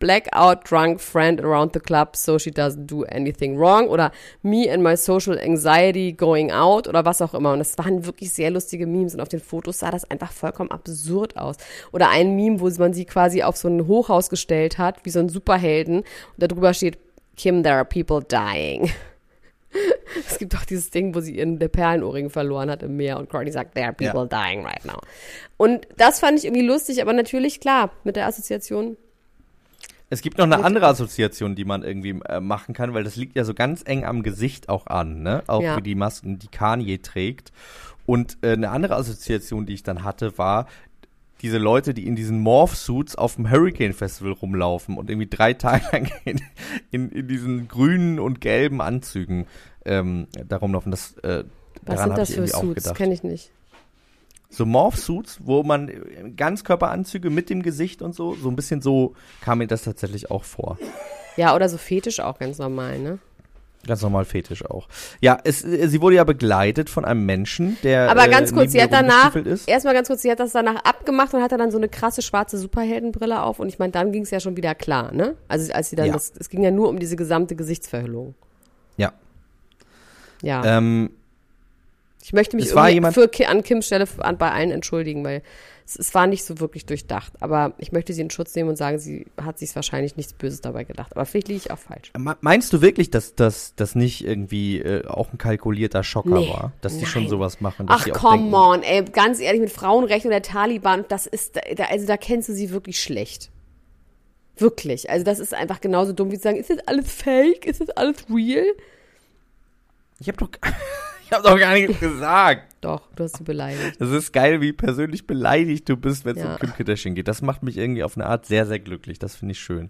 [SPEAKER 3] blackout drunk friend around the club so she doesn't do anything wrong oder me and my social anxiety going out oder was auch immer. Und das waren wirklich sehr lustige Memes und auf den Fotos sah das einfach vollkommen absurd aus. Oder ein Meme, wo man sie quasi auf so ein Hochhaus gestellt hat, wie so ein Superhelden und da drüber steht, Kim, there are people dying. Es gibt auch dieses Ding, wo sie ihren Perlenohrring verloren hat im Meer und Courtney sagt, there are people dying right now. Und das fand ich irgendwie lustig, aber natürlich klar, mit der Assoziation
[SPEAKER 2] Es gibt noch eine andere Assoziation, die man irgendwie äh, machen kann, weil das liegt ja so ganz eng am Gesicht auch an, ne? Auch
[SPEAKER 3] Ja.
[SPEAKER 2] wie die Masken, die Kanye trägt. Und äh, eine andere Assoziation, die ich dann hatte, war diese Leute, die in diesen Morph-Suits auf dem Hurricane Festival rumlaufen und irgendwie drei Tage lang in, in, in diesen grünen und gelben Anzügen ähm, da rumlaufen. Das, äh,
[SPEAKER 3] Was
[SPEAKER 2] daran
[SPEAKER 3] sind das
[SPEAKER 2] ich
[SPEAKER 3] für Suits?
[SPEAKER 2] gedacht.
[SPEAKER 3] Kenne ich nicht.
[SPEAKER 2] So Morph-Suits, wo man äh, Ganzkörperanzüge mit dem Gesicht und so, so ein bisschen so kam mir das tatsächlich auch vor.
[SPEAKER 3] Ja, oder so Fetisch auch ganz normal, ne?
[SPEAKER 2] Ganz normal Fetisch auch. Ja, es, äh, sie wurde ja begleitet von einem Menschen, der.
[SPEAKER 3] Aber ganz
[SPEAKER 2] äh,
[SPEAKER 3] kurz, sie
[SPEAKER 2] neben
[SPEAKER 3] hat danach, erstmal ganz kurz, sie hat das danach abgemacht und hatte dann so eine krasse schwarze Superheldenbrille auf und ich meine, dann ging es ja schon wieder klar, ne? Also als sie dann,
[SPEAKER 2] Ja.
[SPEAKER 3] das, es ging ja nur um diese gesamte Gesichtsverhüllung.
[SPEAKER 2] Ja.
[SPEAKER 3] Ja.
[SPEAKER 2] Ähm,
[SPEAKER 3] ich möchte mich für, an Kims Stelle an, bei allen entschuldigen, weil es, es war nicht so wirklich durchdacht. Aber ich möchte sie in Schutz nehmen und sagen, sie hat sich wahrscheinlich nichts Böses dabei gedacht. Aber vielleicht liege ich auch falsch.
[SPEAKER 2] me- meinst du wirklich, dass das nicht irgendwie äh, auch ein kalkulierter Schocker
[SPEAKER 3] Nee,
[SPEAKER 2] war? Dass die
[SPEAKER 3] nein.
[SPEAKER 2] schon sowas machen? Dass
[SPEAKER 3] Ach,
[SPEAKER 2] die
[SPEAKER 3] come
[SPEAKER 2] denken,
[SPEAKER 3] on, ey, ganz ehrlich, mit Frauenrechten und der Taliban, das ist, da, also da kennst du sie wirklich schlecht. Wirklich. Also das ist einfach genauso dumm, wie zu sagen, ist das alles fake? Ist das alles real?
[SPEAKER 2] Ich hab doch, ich hab doch gar nichts gesagt.
[SPEAKER 3] Doch, du hast sie beleidigt.
[SPEAKER 2] Das ist geil, wie persönlich beleidigt du bist, wenn es
[SPEAKER 3] Ja.
[SPEAKER 2] um Kim Kardashian geht. Das macht mich irgendwie auf eine Art sehr, sehr glücklich. Das finde ich schön.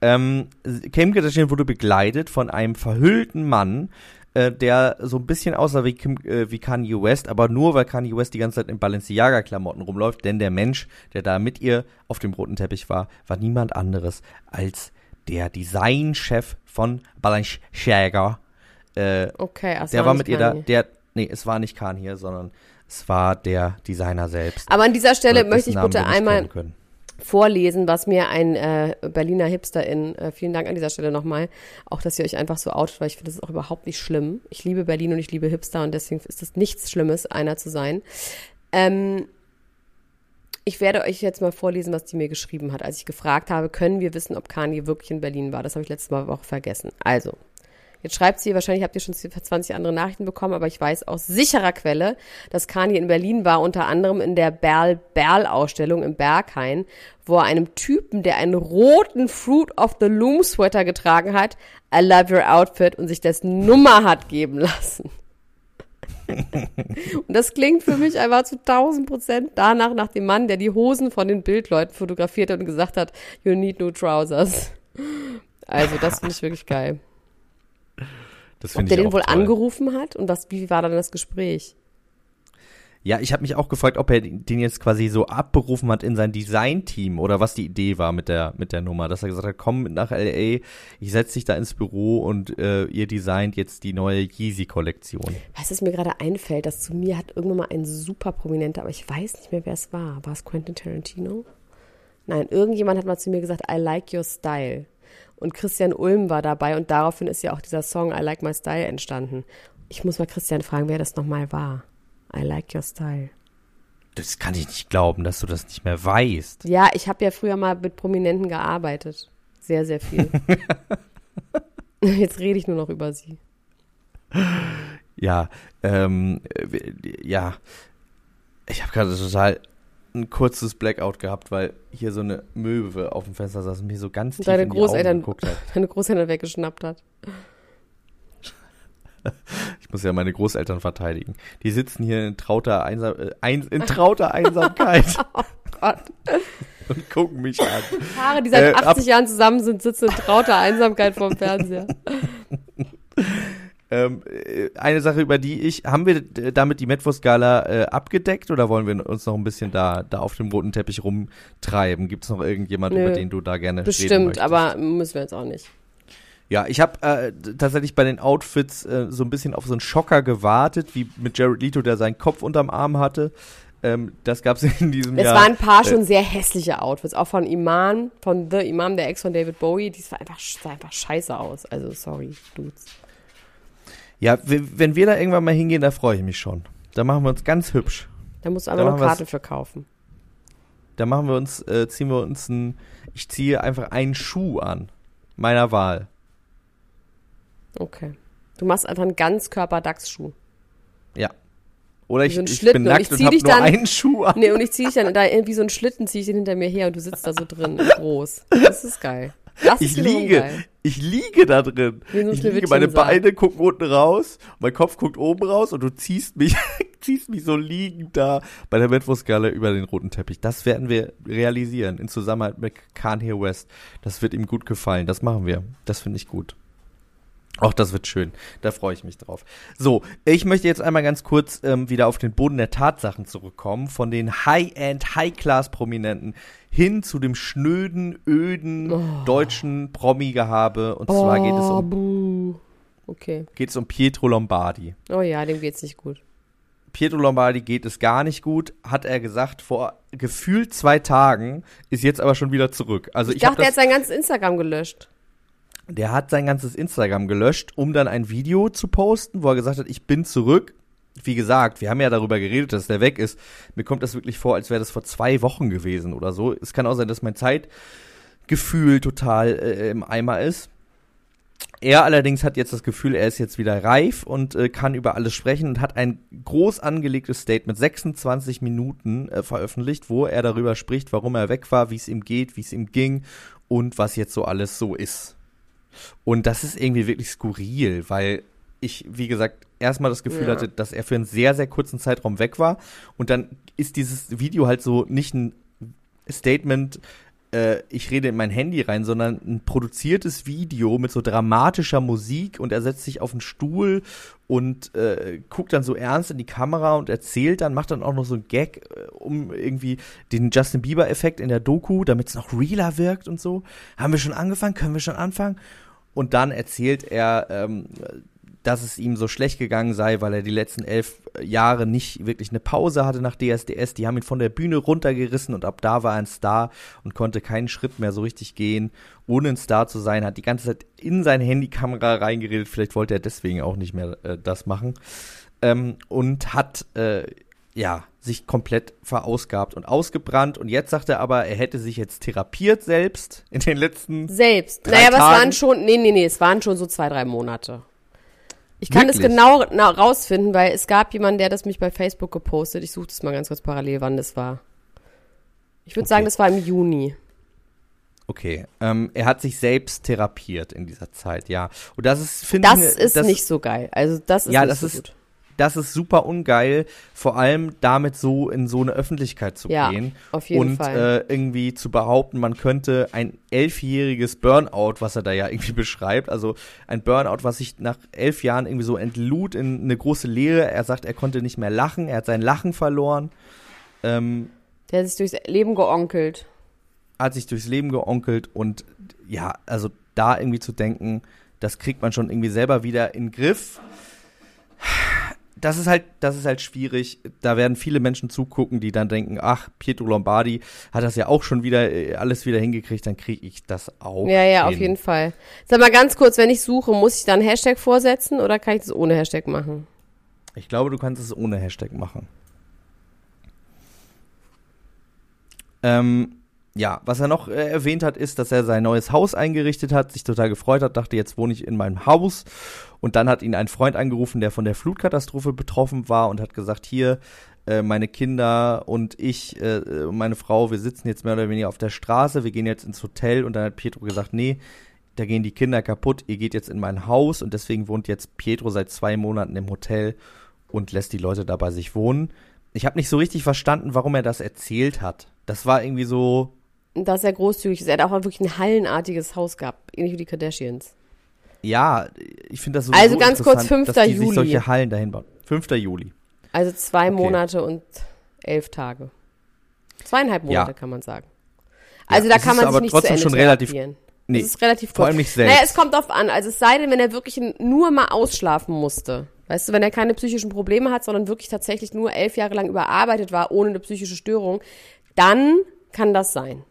[SPEAKER 2] Ähm, Kim Kardashian wurde begleitet von einem verhüllten Mann, äh, der so ein bisschen aussah wie, Kim, äh, wie Kanye West, aber nur weil Kanye West die ganze Zeit in Balenciaga-Klamotten rumläuft, denn der Mensch, der da mit ihr auf dem roten Teppich war, war niemand anderes als der Designchef von Balenciaga. Äh,
[SPEAKER 3] Okay, also
[SPEAKER 2] der war mit ihr da, der, nee, es war nicht Khan hier, sondern es war der Designer selbst.
[SPEAKER 3] Aber an dieser Stelle möchte ich
[SPEAKER 2] Namen
[SPEAKER 3] bitte einmal vorlesen, was mir ein äh, Berliner Hipsterin, äh, vielen Dank an dieser Stelle nochmal, auch dass ihr euch einfach so outet, weil ich finde das ist auch überhaupt nicht schlimm. Ich liebe Berlin und ich liebe Hipster und deswegen ist es nichts Schlimmes, einer zu sein. Ähm, Ich werde euch jetzt mal vorlesen, was die mir geschrieben hat, als ich gefragt habe, können wir wissen, ob Kanye wirklich in Berlin war. Das habe ich letzte Mal Woche vergessen. Also, Jetzt schreibt sie, wahrscheinlich habt ihr schon 20 andere Nachrichten bekommen, aber ich weiß aus sicherer Quelle, dass Kanye in Berlin war, unter anderem in der Berl-Berl-Ausstellung im Berghain, wo er einem Typen, der einen roten Fruit of the Loom Sweater getragen hat, I love your outfit und sich dessen Nummer hat geben lassen. und das klingt für mich einfach zu 1000 Prozent danach nach dem Mann, der die Hosen von den Bildleuten fotografiert hat und gesagt hat, you need no trousers. Also, das finde ich wirklich geil.
[SPEAKER 2] Das
[SPEAKER 3] Ob der den wohl toll. angerufen hat und was, wie war dann das Gespräch?
[SPEAKER 2] Ja, ich habe mich auch gefragt, ob er den jetzt quasi so abberufen hat in sein Design-Team oder was die Idee war mit der mit der Nummer, dass er gesagt hat, komm nach LA, ich setze dich da ins Büro und äh, ihr designt jetzt die neue Yeezy-Kollektion.
[SPEAKER 3] Weißt du, was mir gerade einfällt, dass zu mir hat irgendwann mal ein super Prominenter, aber ich weiß nicht mehr, wer es war. War es Quentin Tarantino? Nein, irgendjemand hat mal zu mir gesagt, I like your style. Und Christian Ulm war dabei und daraufhin ist ja auch dieser Song I Like My Style entstanden. Ich muss mal Christian fragen, wer das nochmal war. I Like Your Style.
[SPEAKER 2] Das kann ich nicht glauben, dass du das nicht mehr weißt.
[SPEAKER 3] Ja, ich habe ja früher mal mit Prominenten gearbeitet. Sehr, sehr viel. Jetzt rede ich nur noch über sie.
[SPEAKER 2] Ja, ähm, ja. Ich habe gerade total ein kurzes Blackout gehabt, weil hier so eine Möwe auf dem Fenster saß und mir so ganz tief
[SPEAKER 3] deine
[SPEAKER 2] in die
[SPEAKER 3] Großeltern,
[SPEAKER 2] Augen geguckt hat.
[SPEAKER 3] Deine Großeltern weggeschnappt hat.
[SPEAKER 2] Ich muss ja meine Großeltern verteidigen. Die sitzen hier in trauter, Einsam äh, ein, in trauter Einsamkeit. oh Gott. Und gucken mich an.
[SPEAKER 3] Paare, die seit äh, 80 Jahren zusammen sind, sitzen in trauter Einsamkeit vorm Fernseher.
[SPEAKER 2] Ähm, äh, eine Sache, über die ich, haben wir damit die Metwurst-Gala äh, abgedeckt oder wollen wir uns noch ein bisschen da, da auf dem roten Teppich rumtreiben? Gibt es noch irgendjemanden, über den du da gerne
[SPEAKER 3] Bestimmt,
[SPEAKER 2] reden möchtest?
[SPEAKER 3] aber müssen wir jetzt auch nicht.
[SPEAKER 2] Ja, ich habe äh, tatsächlich bei den Outfits äh, so ein bisschen auf so einen Schocker gewartet, wie mit Jared Leto, der seinen Kopf unterm Arm hatte. Ähm, das gab es in diesem
[SPEAKER 3] es
[SPEAKER 2] Jahr.
[SPEAKER 3] Es waren ein paar äh, schon sehr hässliche Outfits, auch von Iman, von The Imam, der Ex von David Bowie. Die sah einfach, sah einfach scheiße aus. Also sorry, Dudes.
[SPEAKER 2] Ja, wenn wir da irgendwann mal hingehen, da freue ich mich schon. Da machen wir uns ganz hübsch.
[SPEAKER 3] Da musst du aber noch Karte für kaufen.
[SPEAKER 2] Da machen wir uns, äh, ziehen wir uns ein, ich ziehe einfach einen Schuh an. Meiner Wahl.
[SPEAKER 3] Okay. Du machst einfach einen Ganzkörper-Dachsschuh.
[SPEAKER 2] Ja. Oder ich,
[SPEAKER 3] so
[SPEAKER 2] ich bin nackt und, und hab nur dann, einen Schuh an.
[SPEAKER 3] Nee, und ich ziehe dich dann, da irgendwie so einen Schlitten ziehe ich den hinter mir her und du sitzt da so drin, groß. Das ist geil. Das
[SPEAKER 2] ich liege, ich liege da drin. Ich liege, meine Beine gucken unten raus, mein Kopf guckt oben raus und du ziehst mich, ziehst mich so liegend da bei der Metwurstgalle über den roten Teppich. Das werden wir realisieren in Zusammenarbeit mit Kanye West. Das wird ihm gut gefallen. Das machen wir. Das finde ich gut. Auch das wird schön. Da freue ich mich drauf. So, ich möchte jetzt einmal ganz kurz ähm, wieder auf den Boden der Tatsachen zurückkommen. Von den High-End, High-Class-Prominenten hin zu dem schnöden, öden oh. deutschen Promi-Gehabe. Und oh, zwar geht es um. Buh.
[SPEAKER 3] Okay.
[SPEAKER 2] Geht es um Pietro Lombardi.
[SPEAKER 3] Oh ja, dem geht's nicht gut.
[SPEAKER 2] Pietro Lombardi geht es gar nicht gut, hat er gesagt, vor gefühlt zwei Tagen, ist jetzt aber schon wieder zurück. Also ich,
[SPEAKER 3] ich dachte, er hat sein ganzes Instagram gelöscht.
[SPEAKER 2] Der hat sein ganzes Instagram gelöscht, um dann ein Video zu posten, wo er gesagt hat, ich bin zurück. Wie gesagt, wir haben ja darüber geredet, dass der weg ist. Mir kommt das wirklich vor, als wäre das vor zwei Wochen gewesen oder so. Es kann auch sein, dass mein Zeitgefühl total äh, im Eimer ist. Er allerdings hat jetzt das Gefühl, er ist jetzt wieder reif und äh, kann über alles sprechen und hat ein groß angelegtes Statement, 26 Minuten äh, veröffentlicht, wo er darüber spricht, warum er weg war, wie es ihm geht, wie es ihm ging und was jetzt so alles so ist. Und das ist irgendwie wirklich skurril, weil ich, wie gesagt, erstmal das Gefühl ja. hatte, dass er für einen sehr, sehr kurzen Zeitraum weg war. Und dann ist dieses Video halt so nicht ein Statement, äh, ich rede in mein Handy rein, sondern ein produziertes Video mit so dramatischer Musik und er setzt sich auf einen Stuhl und äh, guckt dann so ernst in die Kamera und erzählt dann, macht dann auch noch so ein Gag, äh, um irgendwie den Justin Bieber-Effekt in der Doku, damit es noch realer wirkt und so. Haben wir schon angefangen? Können wir schon anfangen? Und dann erzählt er, ähm, dass es ihm so schlecht gegangen sei, weil er die letzten elf Jahre nicht wirklich eine Pause hatte nach DSDS. Die haben ihn von der Bühne runtergerissen und ab da war er ein Star und konnte keinen Schritt mehr so richtig gehen, ohne ein Star zu sein. Hat die ganze Zeit in seine Handykamera reingeredet. Vielleicht wollte er deswegen auch nicht mehr äh, das machen. Ähm, und hat äh, ja, sich komplett verausgabt und ausgebrannt. Und jetzt sagt er aber, er hätte sich jetzt therapiert selbst in den letzten.
[SPEAKER 3] Selbst.
[SPEAKER 2] Drei
[SPEAKER 3] naja, aber es
[SPEAKER 2] Tagen?
[SPEAKER 3] waren schon, nee, nee, nee, es waren schon so zwei, drei Monate. Ich kann das
[SPEAKER 2] Wirklich?
[SPEAKER 3] genau na, rausfinden, weil es gab jemanden, der das mich bei Facebook gepostet. Ich suche das mal ganz kurz parallel, wann das war. Ich würde
[SPEAKER 2] Okay.
[SPEAKER 3] sagen, das war im Juni.
[SPEAKER 2] Okay, ähm, er hat sich selbst therapiert in dieser Zeit, ja. Und das ist, finde
[SPEAKER 3] Das
[SPEAKER 2] ich,
[SPEAKER 3] ist nicht so geil. Also das ist
[SPEAKER 2] Ja,
[SPEAKER 3] nicht
[SPEAKER 2] das
[SPEAKER 3] so
[SPEAKER 2] ist-
[SPEAKER 3] gut.
[SPEAKER 2] Das ist super ungeil, vor allem damit so in so eine Öffentlichkeit zu
[SPEAKER 3] Ja,
[SPEAKER 2] gehen
[SPEAKER 3] auf jeden
[SPEAKER 2] und
[SPEAKER 3] Fall.
[SPEAKER 2] Äh, irgendwie zu behaupten, man könnte ein elfjähriges Burnout, was er da ja irgendwie beschreibt, also ein Burnout, was sich nach elf Jahren irgendwie so entlud in eine große Leere. Er sagt, er konnte nicht mehr lachen, er hat sein Lachen verloren, ähm,
[SPEAKER 3] Der hat sich durchs Leben geonkelt.
[SPEAKER 2] hat sich durchs Leben geonkelt und ja, also da irgendwie zu denken, das kriegt man schon irgendwie selber wieder in den Griff. Das ist halt, das ist halt schwierig. Da werden viele Menschen zugucken, die dann denken, ach, Pietro Lombardi hat das ja auch schon wieder äh, alles wieder hingekriegt, dann kriege ich das auch.
[SPEAKER 3] Ja, ja, auf
[SPEAKER 2] hin.
[SPEAKER 3] jeden Fall. Sag mal ganz kurz, wenn ich suche, muss ich da einen Hashtag vorsetzen oder kann ich das ohne Hashtag machen?
[SPEAKER 2] Ich glaube, du kannst es ohne Hashtag machen. Ähm, ja, was er noch äh, erwähnt hat, ist, dass er sein neues Haus eingerichtet hat, sich total gefreut hat, dachte, jetzt wohne ich in meinem Haus. Und dann hat ihn ein Freund angerufen, der von der Flutkatastrophe betroffen war und hat gesagt, hier, äh, meine Kinder und ich, äh, äh, meine Frau, wir sitzen jetzt mehr oder weniger auf der Straße, wir gehen jetzt ins Hotel. Und dann hat Pietro gesagt, nee, da gehen die Kinder kaputt, ihr geht jetzt in mein Haus. Und deswegen wohnt jetzt Pietro seit zwei Monaten im Hotel und lässt die Leute da bei sich wohnen. Ich habe nicht so richtig verstanden, warum er das erzählt hat. Das war irgendwie so,
[SPEAKER 3] Dass er großzügig ist. Er hat auch wirklich ein hallenartiges Haus gehabt, ähnlich wie die Kardashians.
[SPEAKER 2] ja, ich finde das so
[SPEAKER 3] Also ganz kurz, 5.
[SPEAKER 2] dass die sich
[SPEAKER 3] Juli.
[SPEAKER 2] solche Hallen dahin bauen. 5. Juli.
[SPEAKER 3] Also zwei
[SPEAKER 2] Okay.
[SPEAKER 3] Monate und elf Tage. Zweieinhalb Monate
[SPEAKER 2] Ja.
[SPEAKER 3] kann man sagen. Also
[SPEAKER 2] Ja,
[SPEAKER 3] da kann man sich nicht zu
[SPEAKER 2] trotzdem
[SPEAKER 3] Ende
[SPEAKER 2] schon relativ-. Nee,
[SPEAKER 3] Das ist relativ
[SPEAKER 2] vor
[SPEAKER 3] kurz.
[SPEAKER 2] allem nicht selbst.
[SPEAKER 3] Naja, es kommt drauf an. Also es sei denn, wenn er wirklich nur mal ausschlafen musste. Weißt du, wenn er keine psychischen Probleme hat, sondern wirklich tatsächlich nur elf Jahre lang überarbeitet war, ohne eine psychische Störung, dann kann das sein.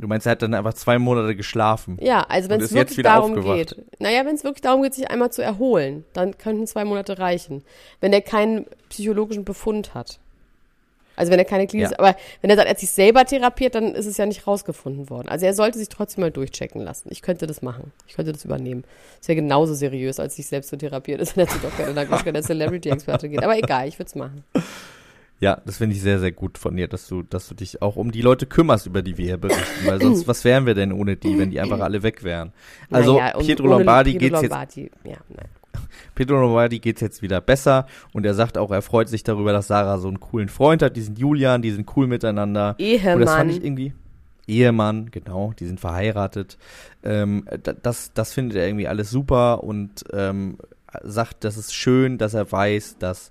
[SPEAKER 2] Du meinst, er hat dann einfach zwei Monate geschlafen.
[SPEAKER 3] Ja, also wenn es
[SPEAKER 2] ist jetzt
[SPEAKER 3] wirklich
[SPEAKER 2] wieder
[SPEAKER 3] darum
[SPEAKER 2] aufgewacht.
[SPEAKER 3] geht. Naja, wenn es wirklich darum geht, sich einmal zu erholen, dann könnten zwei Monate reichen. Wenn er keinen psychologischen Befund hat. Also wenn er keine klinische,
[SPEAKER 2] Ja.
[SPEAKER 3] aber wenn er sagt, er hat sich selber therapiert, dann ist es ja nicht rausgefunden worden. Also er sollte sich trotzdem mal durchchecken lassen. Ich könnte das machen. Ich könnte das übernehmen. Das wäre genauso seriös, als sich selbst zu therapieren ist, wenn er zu Dr. Nagoschka, der Celebrity-Experte geht. Aber egal, ich würde es machen.
[SPEAKER 2] Ja, das finde ich sehr, sehr gut von dir, dass du, dass du dich auch um die Leute kümmerst, über die wir hier berichten. Weil sonst, was wären wir denn ohne die, wenn die einfach alle weg wären? Also,
[SPEAKER 3] Naja,
[SPEAKER 2] Pietro Lombardi
[SPEAKER 3] Pietro
[SPEAKER 2] geht's jetzt
[SPEAKER 3] Ja.
[SPEAKER 2] Pedro Lombardi geht's jetzt wieder besser und er sagt auch, er freut sich darüber, dass Sarah so einen coolen Freund hat, die sind Julian, die sind cool miteinander. Und das fand ich
[SPEAKER 3] Ehemann.
[SPEAKER 2] irgendwie Ehemann, genau, die sind verheiratet. Ähm, da- das, das findet er irgendwie alles super und ähm, sagt, das ist schön, dass er weiß, dass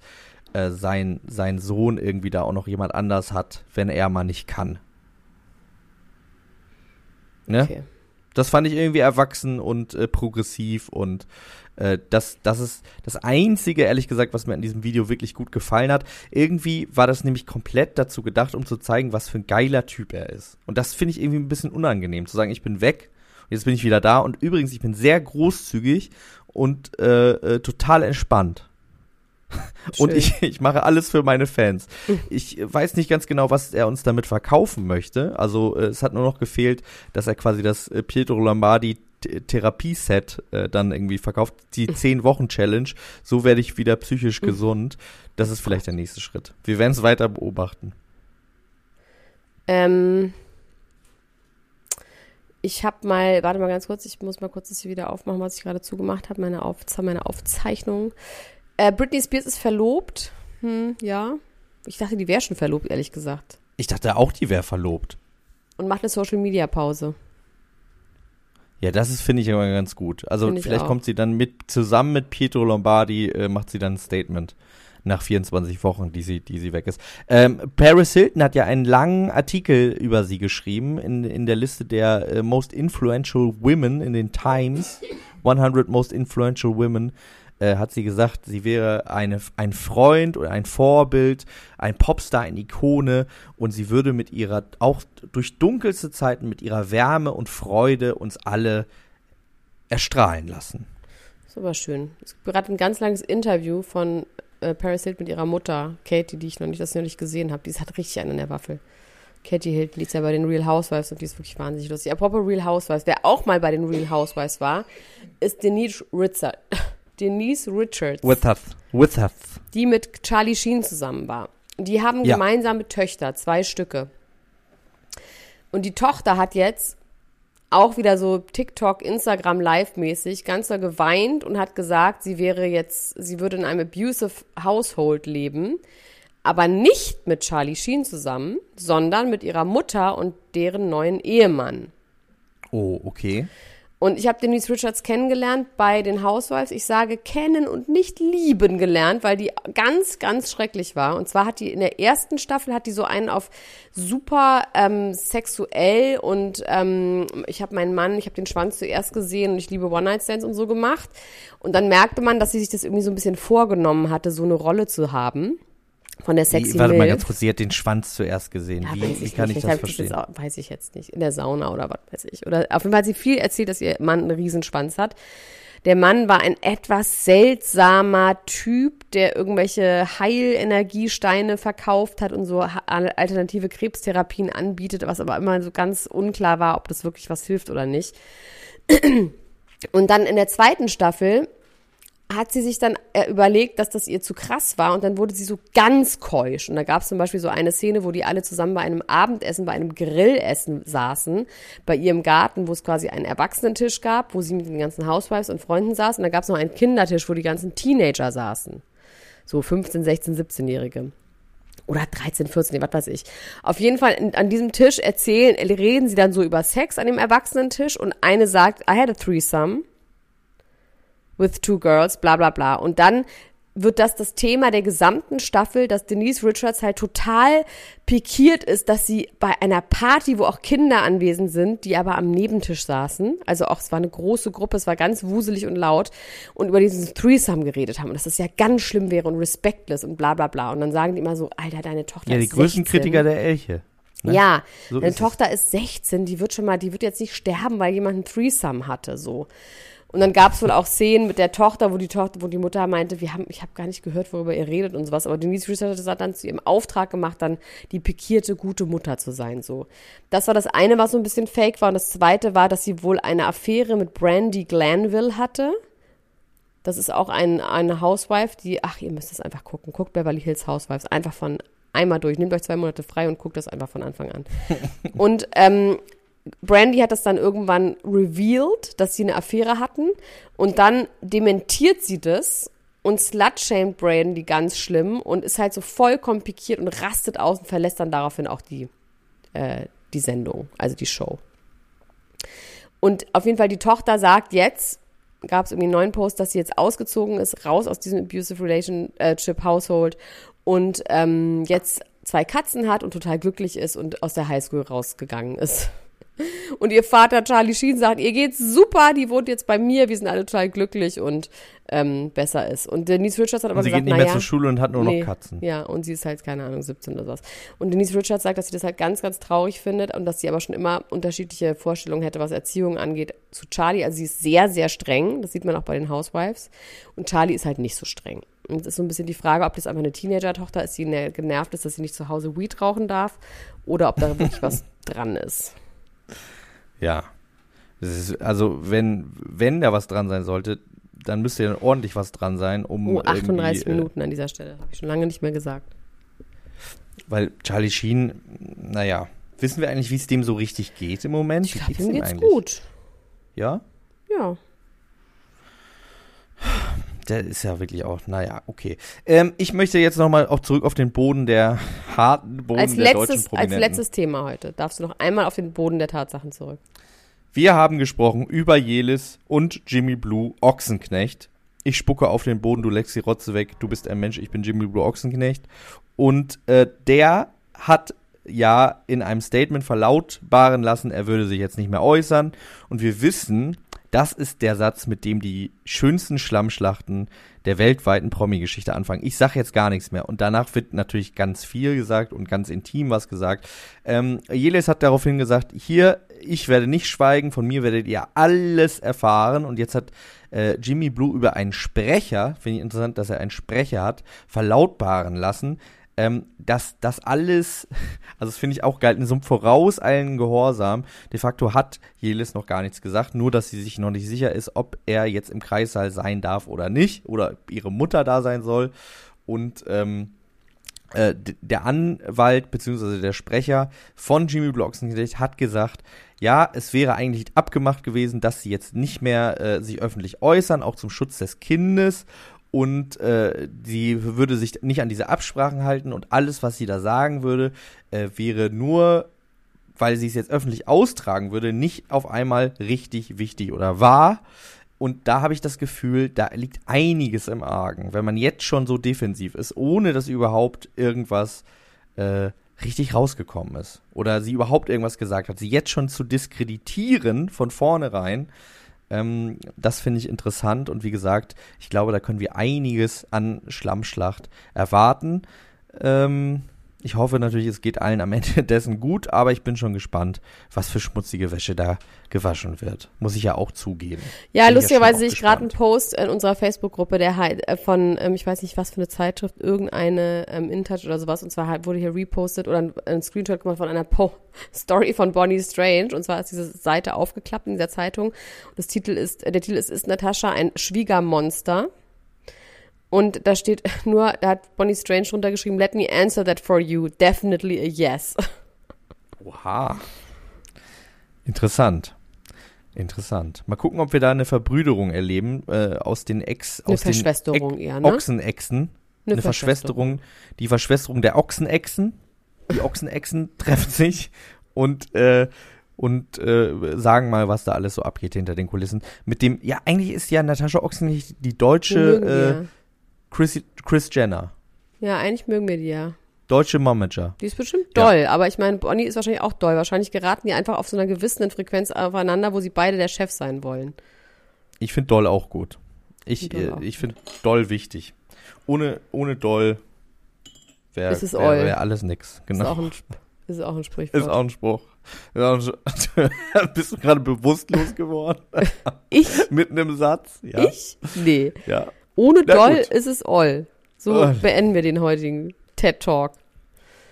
[SPEAKER 2] äh, sein, sein Sohn irgendwie da auch noch jemand anders hat, wenn er mal nicht kann. Ne?
[SPEAKER 3] Okay.
[SPEAKER 2] Das fand ich irgendwie erwachsen und äh, progressiv und äh, das, das ist das Einzige, ehrlich gesagt, was mir in diesem Video wirklich gut gefallen hat. Irgendwie war das nämlich komplett dazu gedacht, um zu zeigen, was für ein geiler Typ er ist. Und das finde ich irgendwie ein bisschen unangenehm, zu sagen, ich bin weg und jetzt bin ich wieder da. Und übrigens, ich bin sehr großzügig und äh, äh, total entspannt. Und ich, ich mache alles für meine Fans. Ich weiß nicht ganz genau, was er uns damit verkaufen möchte. Also äh, es hat nur noch gefehlt, dass er quasi das äh, Pietro Lombardi Therapieset äh, dann irgendwie verkauft. Die 10-Wochen-Challenge. So werde ich wieder psychisch gesund. Das ist vielleicht der nächste Schritt. Wir werden es weiter beobachten.
[SPEAKER 3] Ähm, ich habe mal, warte mal ganz kurz, ich muss mal kurz das hier wieder aufmachen, was ich gerade zugemacht habe, meine, Auf, meine Aufzeichnung. Äh, Britney Spears ist verlobt. Hm, ja. Ich dachte, die wäre schon verlobt, ehrlich gesagt.
[SPEAKER 2] Ich dachte auch, die wäre verlobt.
[SPEAKER 3] Und macht eine Social Media Pause.
[SPEAKER 2] Ja, das ist, finde ich, immer ganz gut. Also vielleicht
[SPEAKER 3] auch.
[SPEAKER 2] kommt sie dann mit, zusammen mit Pietro Lombardi, äh, macht sie dann ein Statement nach 24 Wochen, die sie, die sie weg ist. Ähm, Paris Hilton hat ja einen langen Artikel über sie geschrieben in, in der Liste der äh, Most Influential Women in den Times. 100 Most Influential Women äh, hat sie gesagt, sie wäre eine, ein Freund oder ein Vorbild, ein Popstar, eine Ikone und sie würde mit ihrer, auch durch dunkelste Zeiten, mit ihrer Wärme und Freude uns alle erstrahlen lassen.
[SPEAKER 3] Ist aber schön. Es gibt gerade ein ganz langes Interview von äh, Paris Hilton mit ihrer Mutter, Katie, die ich noch nicht, das noch nicht gesehen habe. Die hat richtig einen in der Waffel. Katie Hilton, die ist ja bei den Real Housewives und die ist wirklich wahnsinnig lustig. Apropos Real Housewives, wer auch mal bei den Real Housewives war, ist Denise Richard. Denise Richards.
[SPEAKER 2] With us. With us.
[SPEAKER 3] Die mit Charlie Sheen zusammen war. Die haben
[SPEAKER 2] Ja.
[SPEAKER 3] gemeinsame Töchter, zwei Stücke. Und die Tochter hat jetzt auch wieder so TikTok, Instagram live-mäßig ganz doll geweint und hat gesagt, sie wäre jetzt, sie würde in einem abusive Household leben, aber nicht mit Charlie Sheen zusammen, sondern mit ihrer Mutter und deren neuen Ehemann.
[SPEAKER 2] Oh, okay.
[SPEAKER 3] Und ich habe Denise Richards kennengelernt bei den Housewives. Ich sage kennen und nicht lieben gelernt, weil die ganz, ganz schrecklich war. Und zwar hat die in der ersten Staffel hat die so einen auf super ähm, sexuell und ähm, ich habe meinen Mann, ich habe den Schwanz zuerst gesehen und ich liebe One-Night-Stands und so gemacht. Und dann merkte man, dass sie sich das irgendwie so ein bisschen vorgenommen hatte, so eine Rolle zu haben. Von der Sexy
[SPEAKER 2] Wie, warte mal
[SPEAKER 3] Milf.
[SPEAKER 2] ganz kurz, sie hat den Schwanz zuerst gesehen.
[SPEAKER 3] Ja,
[SPEAKER 2] wie, wie
[SPEAKER 3] ich
[SPEAKER 2] kann
[SPEAKER 3] nicht.
[SPEAKER 2] ich das verstehen?
[SPEAKER 3] auch, weiß ich jetzt nicht. In der Sauna oder was weiß ich. Oder auf jeden Fall hat sie viel erzählt, dass ihr Mann einen Riesenschwanz hat. Der Mann war ein etwas seltsamer Typ, der irgendwelche Heilenergiesteine verkauft hat und so alternative Krebstherapien anbietet, was aber immer so ganz unklar war, ob das wirklich was hilft oder nicht. Und dann in der zweiten Staffel hat sie sich dann äh, überlegt, dass das ihr zu krass war und dann wurde sie so ganz keusch. Und da gab es zum Beispiel so eine Szene, wo die alle zusammen bei einem Abendessen, bei einem Grillessen saßen, bei ihrem Garten, wo es quasi einen Erwachsenentisch gab, wo sie mit den ganzen Housewives und Freunden saßen. Und da gab es noch einen Kindertisch, wo die ganzen Teenager saßen. So 15, 16, 17-Jährige. Oder 13, 14, was weiß ich. Auf jeden Fall an diesem Tisch erzählen, reden sie dann so über Sex an dem Erwachsenentisch und eine sagt, I had a threesome with two girls, bla bla bla. Und dann wird das das Thema der gesamten Staffel, dass Denise Richards halt total pikiert ist, dass sie bei einer Party, wo auch Kinder anwesend sind, die aber am Nebentisch saßen, also auch es war eine große Gruppe, es war ganz wuselig und laut und über diesen Threesome geredet haben und dass das ja ganz schlimm wäre und respectless und bla bla bla. Und dann sagen die immer so, Alter, deine Tochter
[SPEAKER 2] Ja, die
[SPEAKER 3] ist
[SPEAKER 2] größten
[SPEAKER 3] 16.
[SPEAKER 2] Kritiker der Elche. Ne?
[SPEAKER 3] Ja,
[SPEAKER 2] So
[SPEAKER 3] deine
[SPEAKER 2] ist es.
[SPEAKER 3] Tochter ist 16, die wird schon mal, die wird jetzt nicht sterben, weil jemand einen Threesome hatte, so. Und dann gab es wohl auch Szenen mit der Tochter, wo die Tochter, wo die Mutter meinte, wir haben, ich habe gar nicht gehört, worüber ihr redet und sowas. Aber Denise Richards hat dann zu ihrem Auftrag gemacht, dann die pikierte, gute Mutter zu sein, so. Das war das eine, was so ein bisschen fake war. Und das zweite war, dass sie wohl eine Affäre mit Brandy Glanville hatte. Das ist auch ein, eine Housewife, die, ach, ihr müsst es einfach gucken. Guckt Beverly Hills Housewives einfach von einmal durch. Nehmt euch zwei Monate frei und guckt das einfach von Anfang an. und ähm, Brandy hat das dann irgendwann revealed, dass sie eine Affäre hatten. Und dann dementiert sie das und slutshamed Brandy ganz schlimm und ist halt so vollkommen pikiert und rastet aus und verlässt dann daraufhin auch die, äh, die Sendung, also die Show. Und auf jeden Fall die Tochter sagt jetzt, gab es irgendwie einen neuen Post, dass sie jetzt ausgezogen ist, raus aus diesem abusive relationship Household und ähm, jetzt zwei Katzen hat und total glücklich ist und aus der Highschool rausgegangen ist. Und ihr Vater Charlie Sheen sagt, ihr geht's super, die wohnt jetzt bei mir, wir sind alle total glücklich und ähm, besser ist. Und Denise Richards hat aber
[SPEAKER 2] Und sie
[SPEAKER 3] gesagt,
[SPEAKER 2] geht nicht mehr zur Schule und hat nur
[SPEAKER 3] nee,
[SPEAKER 2] noch Katzen.
[SPEAKER 3] Ja, und sie ist halt, keine Ahnung, 17 oder sowas. Und Denise Richards sagt, dass sie das halt ganz, ganz traurig findet und dass sie aber schon immer unterschiedliche Vorstellungen hätte, was Erziehung angeht, zu Charlie. Also sie ist sehr, sehr streng. Das sieht man auch bei den Housewives. Und Charlie ist halt nicht so streng. Und es ist so ein bisschen die Frage, ob das einfach eine Teenager-Tochter ist, die ner- genervt ist, dass sie nicht zu Hause Weed rauchen darf, oder ob da wirklich was dran ist.
[SPEAKER 2] Ja. Ist, also, wenn, wenn da was dran sein sollte, dann müsste ja ordentlich was dran sein, um
[SPEAKER 3] Oh, 38
[SPEAKER 2] irgendwie, äh,
[SPEAKER 3] Minuten an dieser Stelle. Habe ich schon lange nicht mehr gesagt.
[SPEAKER 2] Weil Charlie Sheen, naja, wissen wir eigentlich, wie es dem so richtig geht im Moment?
[SPEAKER 3] Ich glaube, ihm
[SPEAKER 2] dem
[SPEAKER 3] geht's
[SPEAKER 2] eigentlich?
[SPEAKER 3] gut.
[SPEAKER 2] Ja?
[SPEAKER 3] Ja.
[SPEAKER 2] Der ist ja wirklich auch, naja, okay. Ähm, ich möchte jetzt nochmal auch zurück auf den Boden der harten Boden
[SPEAKER 3] Als
[SPEAKER 2] der deutschen
[SPEAKER 3] letztes, als
[SPEAKER 2] Prominenten.
[SPEAKER 3] letztes Thema heute darfst du noch einmal auf den Boden der Tatsachen zurück.
[SPEAKER 2] Wir haben gesprochen über Jelis und Jimmy Blue Ochsenknecht. Ich spucke auf den Boden, du leckst die Rotze weg, du bist ein Mensch, ich bin Jimmy Blue Ochsenknecht. Und äh, der hat ja in einem Statement verlautbaren lassen, er würde sich jetzt nicht mehr äußern. Und wir wissen, das ist der Satz, mit dem die schönsten Schlammschlachten der weltweiten Promi-Geschichte anfangen. Ich sage jetzt gar nichts mehr. Und danach wird natürlich ganz viel gesagt und ganz intim was gesagt. Ähm, Jelis hat daraufhin gesagt, hier, ich werde nicht schweigen, von mir werdet ihr alles erfahren. Und jetzt hat äh, Jimmy Blue über einen Sprecher, finde ich interessant, dass er einen Sprecher hat, verlautbaren lassen, ähm, dass das alles, also das finde ich auch geil, in so einem vorauseilenden Gehorsam, de facto hat Jelis noch gar nichts gesagt, nur dass sie sich noch nicht sicher ist, ob er jetzt im Kreissaal sein darf oder nicht, oder ihre Mutter da sein soll. Und ähm, äh, der Anwalt bzw. der Sprecher von Jimmy Bloxenknecht hat gesagt, ja, es wäre eigentlich abgemacht gewesen, dass sie jetzt nicht mehr äh, sich öffentlich äußern, auch zum Schutz des Kindes und äh, sie würde sich nicht an diese Absprachen halten und alles, was sie da sagen würde, äh, wäre nur, weil sie es jetzt öffentlich austragen würde, nicht auf einmal richtig wichtig oder wahr. Und da habe ich das Gefühl, da liegt einiges im Argen, wenn man jetzt schon so defensiv ist, ohne dass überhaupt irgendwas äh, richtig rausgekommen ist oder sie überhaupt irgendwas gesagt hat. Sie jetzt schon zu diskreditieren von vornherein, ähm, das finde ich interessant und wie gesagt, ich glaube, da können wir einiges an Schlammschlacht erwarten. Ähm, ich hoffe natürlich, es geht allen am Ende dessen gut, aber ich bin schon gespannt, was für schmutzige Wäsche da gewaschen wird. Muss ich ja auch zugeben.
[SPEAKER 3] Ja, bin lustigerweise sehe ich gerade einen Post in unserer Facebook-Gruppe, der halt äh, von, ähm, ich weiß nicht was für eine Zeitschrift, irgendeine ähm, InTouch oder sowas, und zwar halt wurde hier repostet oder ein, ein Screenshot gemacht von einer po Story von Bonnie Strange, und zwar ist diese Seite aufgeklappt in dieser Zeitung. Und das Titel ist, der Titel ist, ist Natascha ein Schwiegermonster? Und da steht nur, da hat Bonnie Strange runtergeschrieben, let me answer that for you. Definitely a yes.
[SPEAKER 2] Oha. Interessant. Interessant. Mal gucken, ob wir da eine Verbrüderung erleben äh, aus den Ex,
[SPEAKER 3] eine
[SPEAKER 2] aus
[SPEAKER 3] Verschwesterung
[SPEAKER 2] den
[SPEAKER 3] eher, ne?
[SPEAKER 2] Ochsenechsen. Eine, eine Verschwesterung. Die Verschwesterung der Ochsenechsen. Die Ochsenechsen treffen sich und äh, und äh, sagen mal, was da alles so abgeht hinter den Kulissen. Mit dem, ja, eigentlich ist ja Natascha Ochsenich die deutsche äh, Chris, Chris Jenner.
[SPEAKER 3] Ja, eigentlich mögen wir die ja.
[SPEAKER 2] Deutsche Momager.
[SPEAKER 3] Die ist bestimmt doll, ja. aber ich meine, Bonnie ist wahrscheinlich auch doll. Wahrscheinlich geraten die einfach auf so einer gewissen Frequenz aufeinander, wo sie beide der Chef sein wollen.
[SPEAKER 2] Ich finde doll auch gut. Ich, äh, ich finde doll wichtig. Ohne, ohne doll wäre wär, wär alles nix. Genau. Ist auch ein,
[SPEAKER 3] ist auch ein Sprichwort.
[SPEAKER 2] Ist auch ein Spruch. Bist du gerade bewusstlos geworden?
[SPEAKER 3] ich?
[SPEAKER 2] Mitten im Satz?
[SPEAKER 3] Ja. Ich? Nee.
[SPEAKER 2] Ja.
[SPEAKER 3] Ohne Na doll gut. ist es all. So oh. beenden wir den heutigen TED Talk.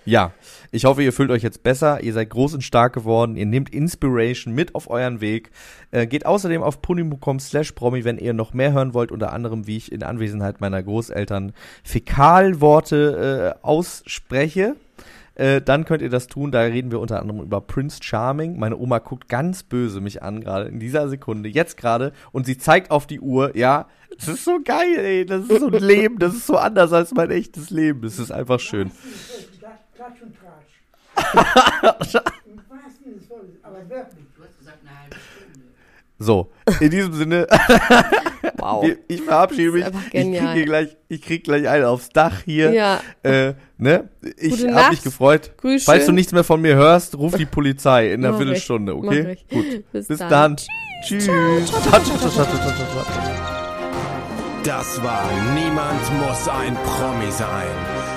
[SPEAKER 2] Ja, ich hoffe, ihr fühlt euch jetzt besser. Ihr seid groß und stark geworden. Ihr nehmt Inspiration mit auf euren Weg. Äh, geht außerdem auf punimucom slash promi, wenn ihr noch mehr hören wollt, unter anderem, wie ich in Anwesenheit meiner Großeltern Fäkalworte äh, ausspreche. Äh, dann könnt ihr das tun. Da reden wir unter anderem über Prince Charming. Meine Oma guckt ganz böse mich an, gerade in dieser Sekunde, jetzt gerade. Und sie zeigt auf die Uhr. Ja, das ist so geil, ey. Das ist so ein Leben. Das ist so anders als mein echtes Leben. Das ist einfach schön. Klatsch und Tratsch. Aber wirklich. Du hast gesagt, eine halbe Stunde. So, in diesem Sinne, wow. ich verabschiede mich. Ich kriege gleich, ich krieg gleich einen aufs Dach hier. Ja. Äh, ne? Ich habe mich gefreut. Grüß Falls schön. du nichts mehr von mir hörst, ruf die Polizei in einer Mach Viertelstunde, okay? Gut. Bis, Bis dann. dann. Tschüss. Tschüss.
[SPEAKER 1] Das war Niemand muss ein Promi sein.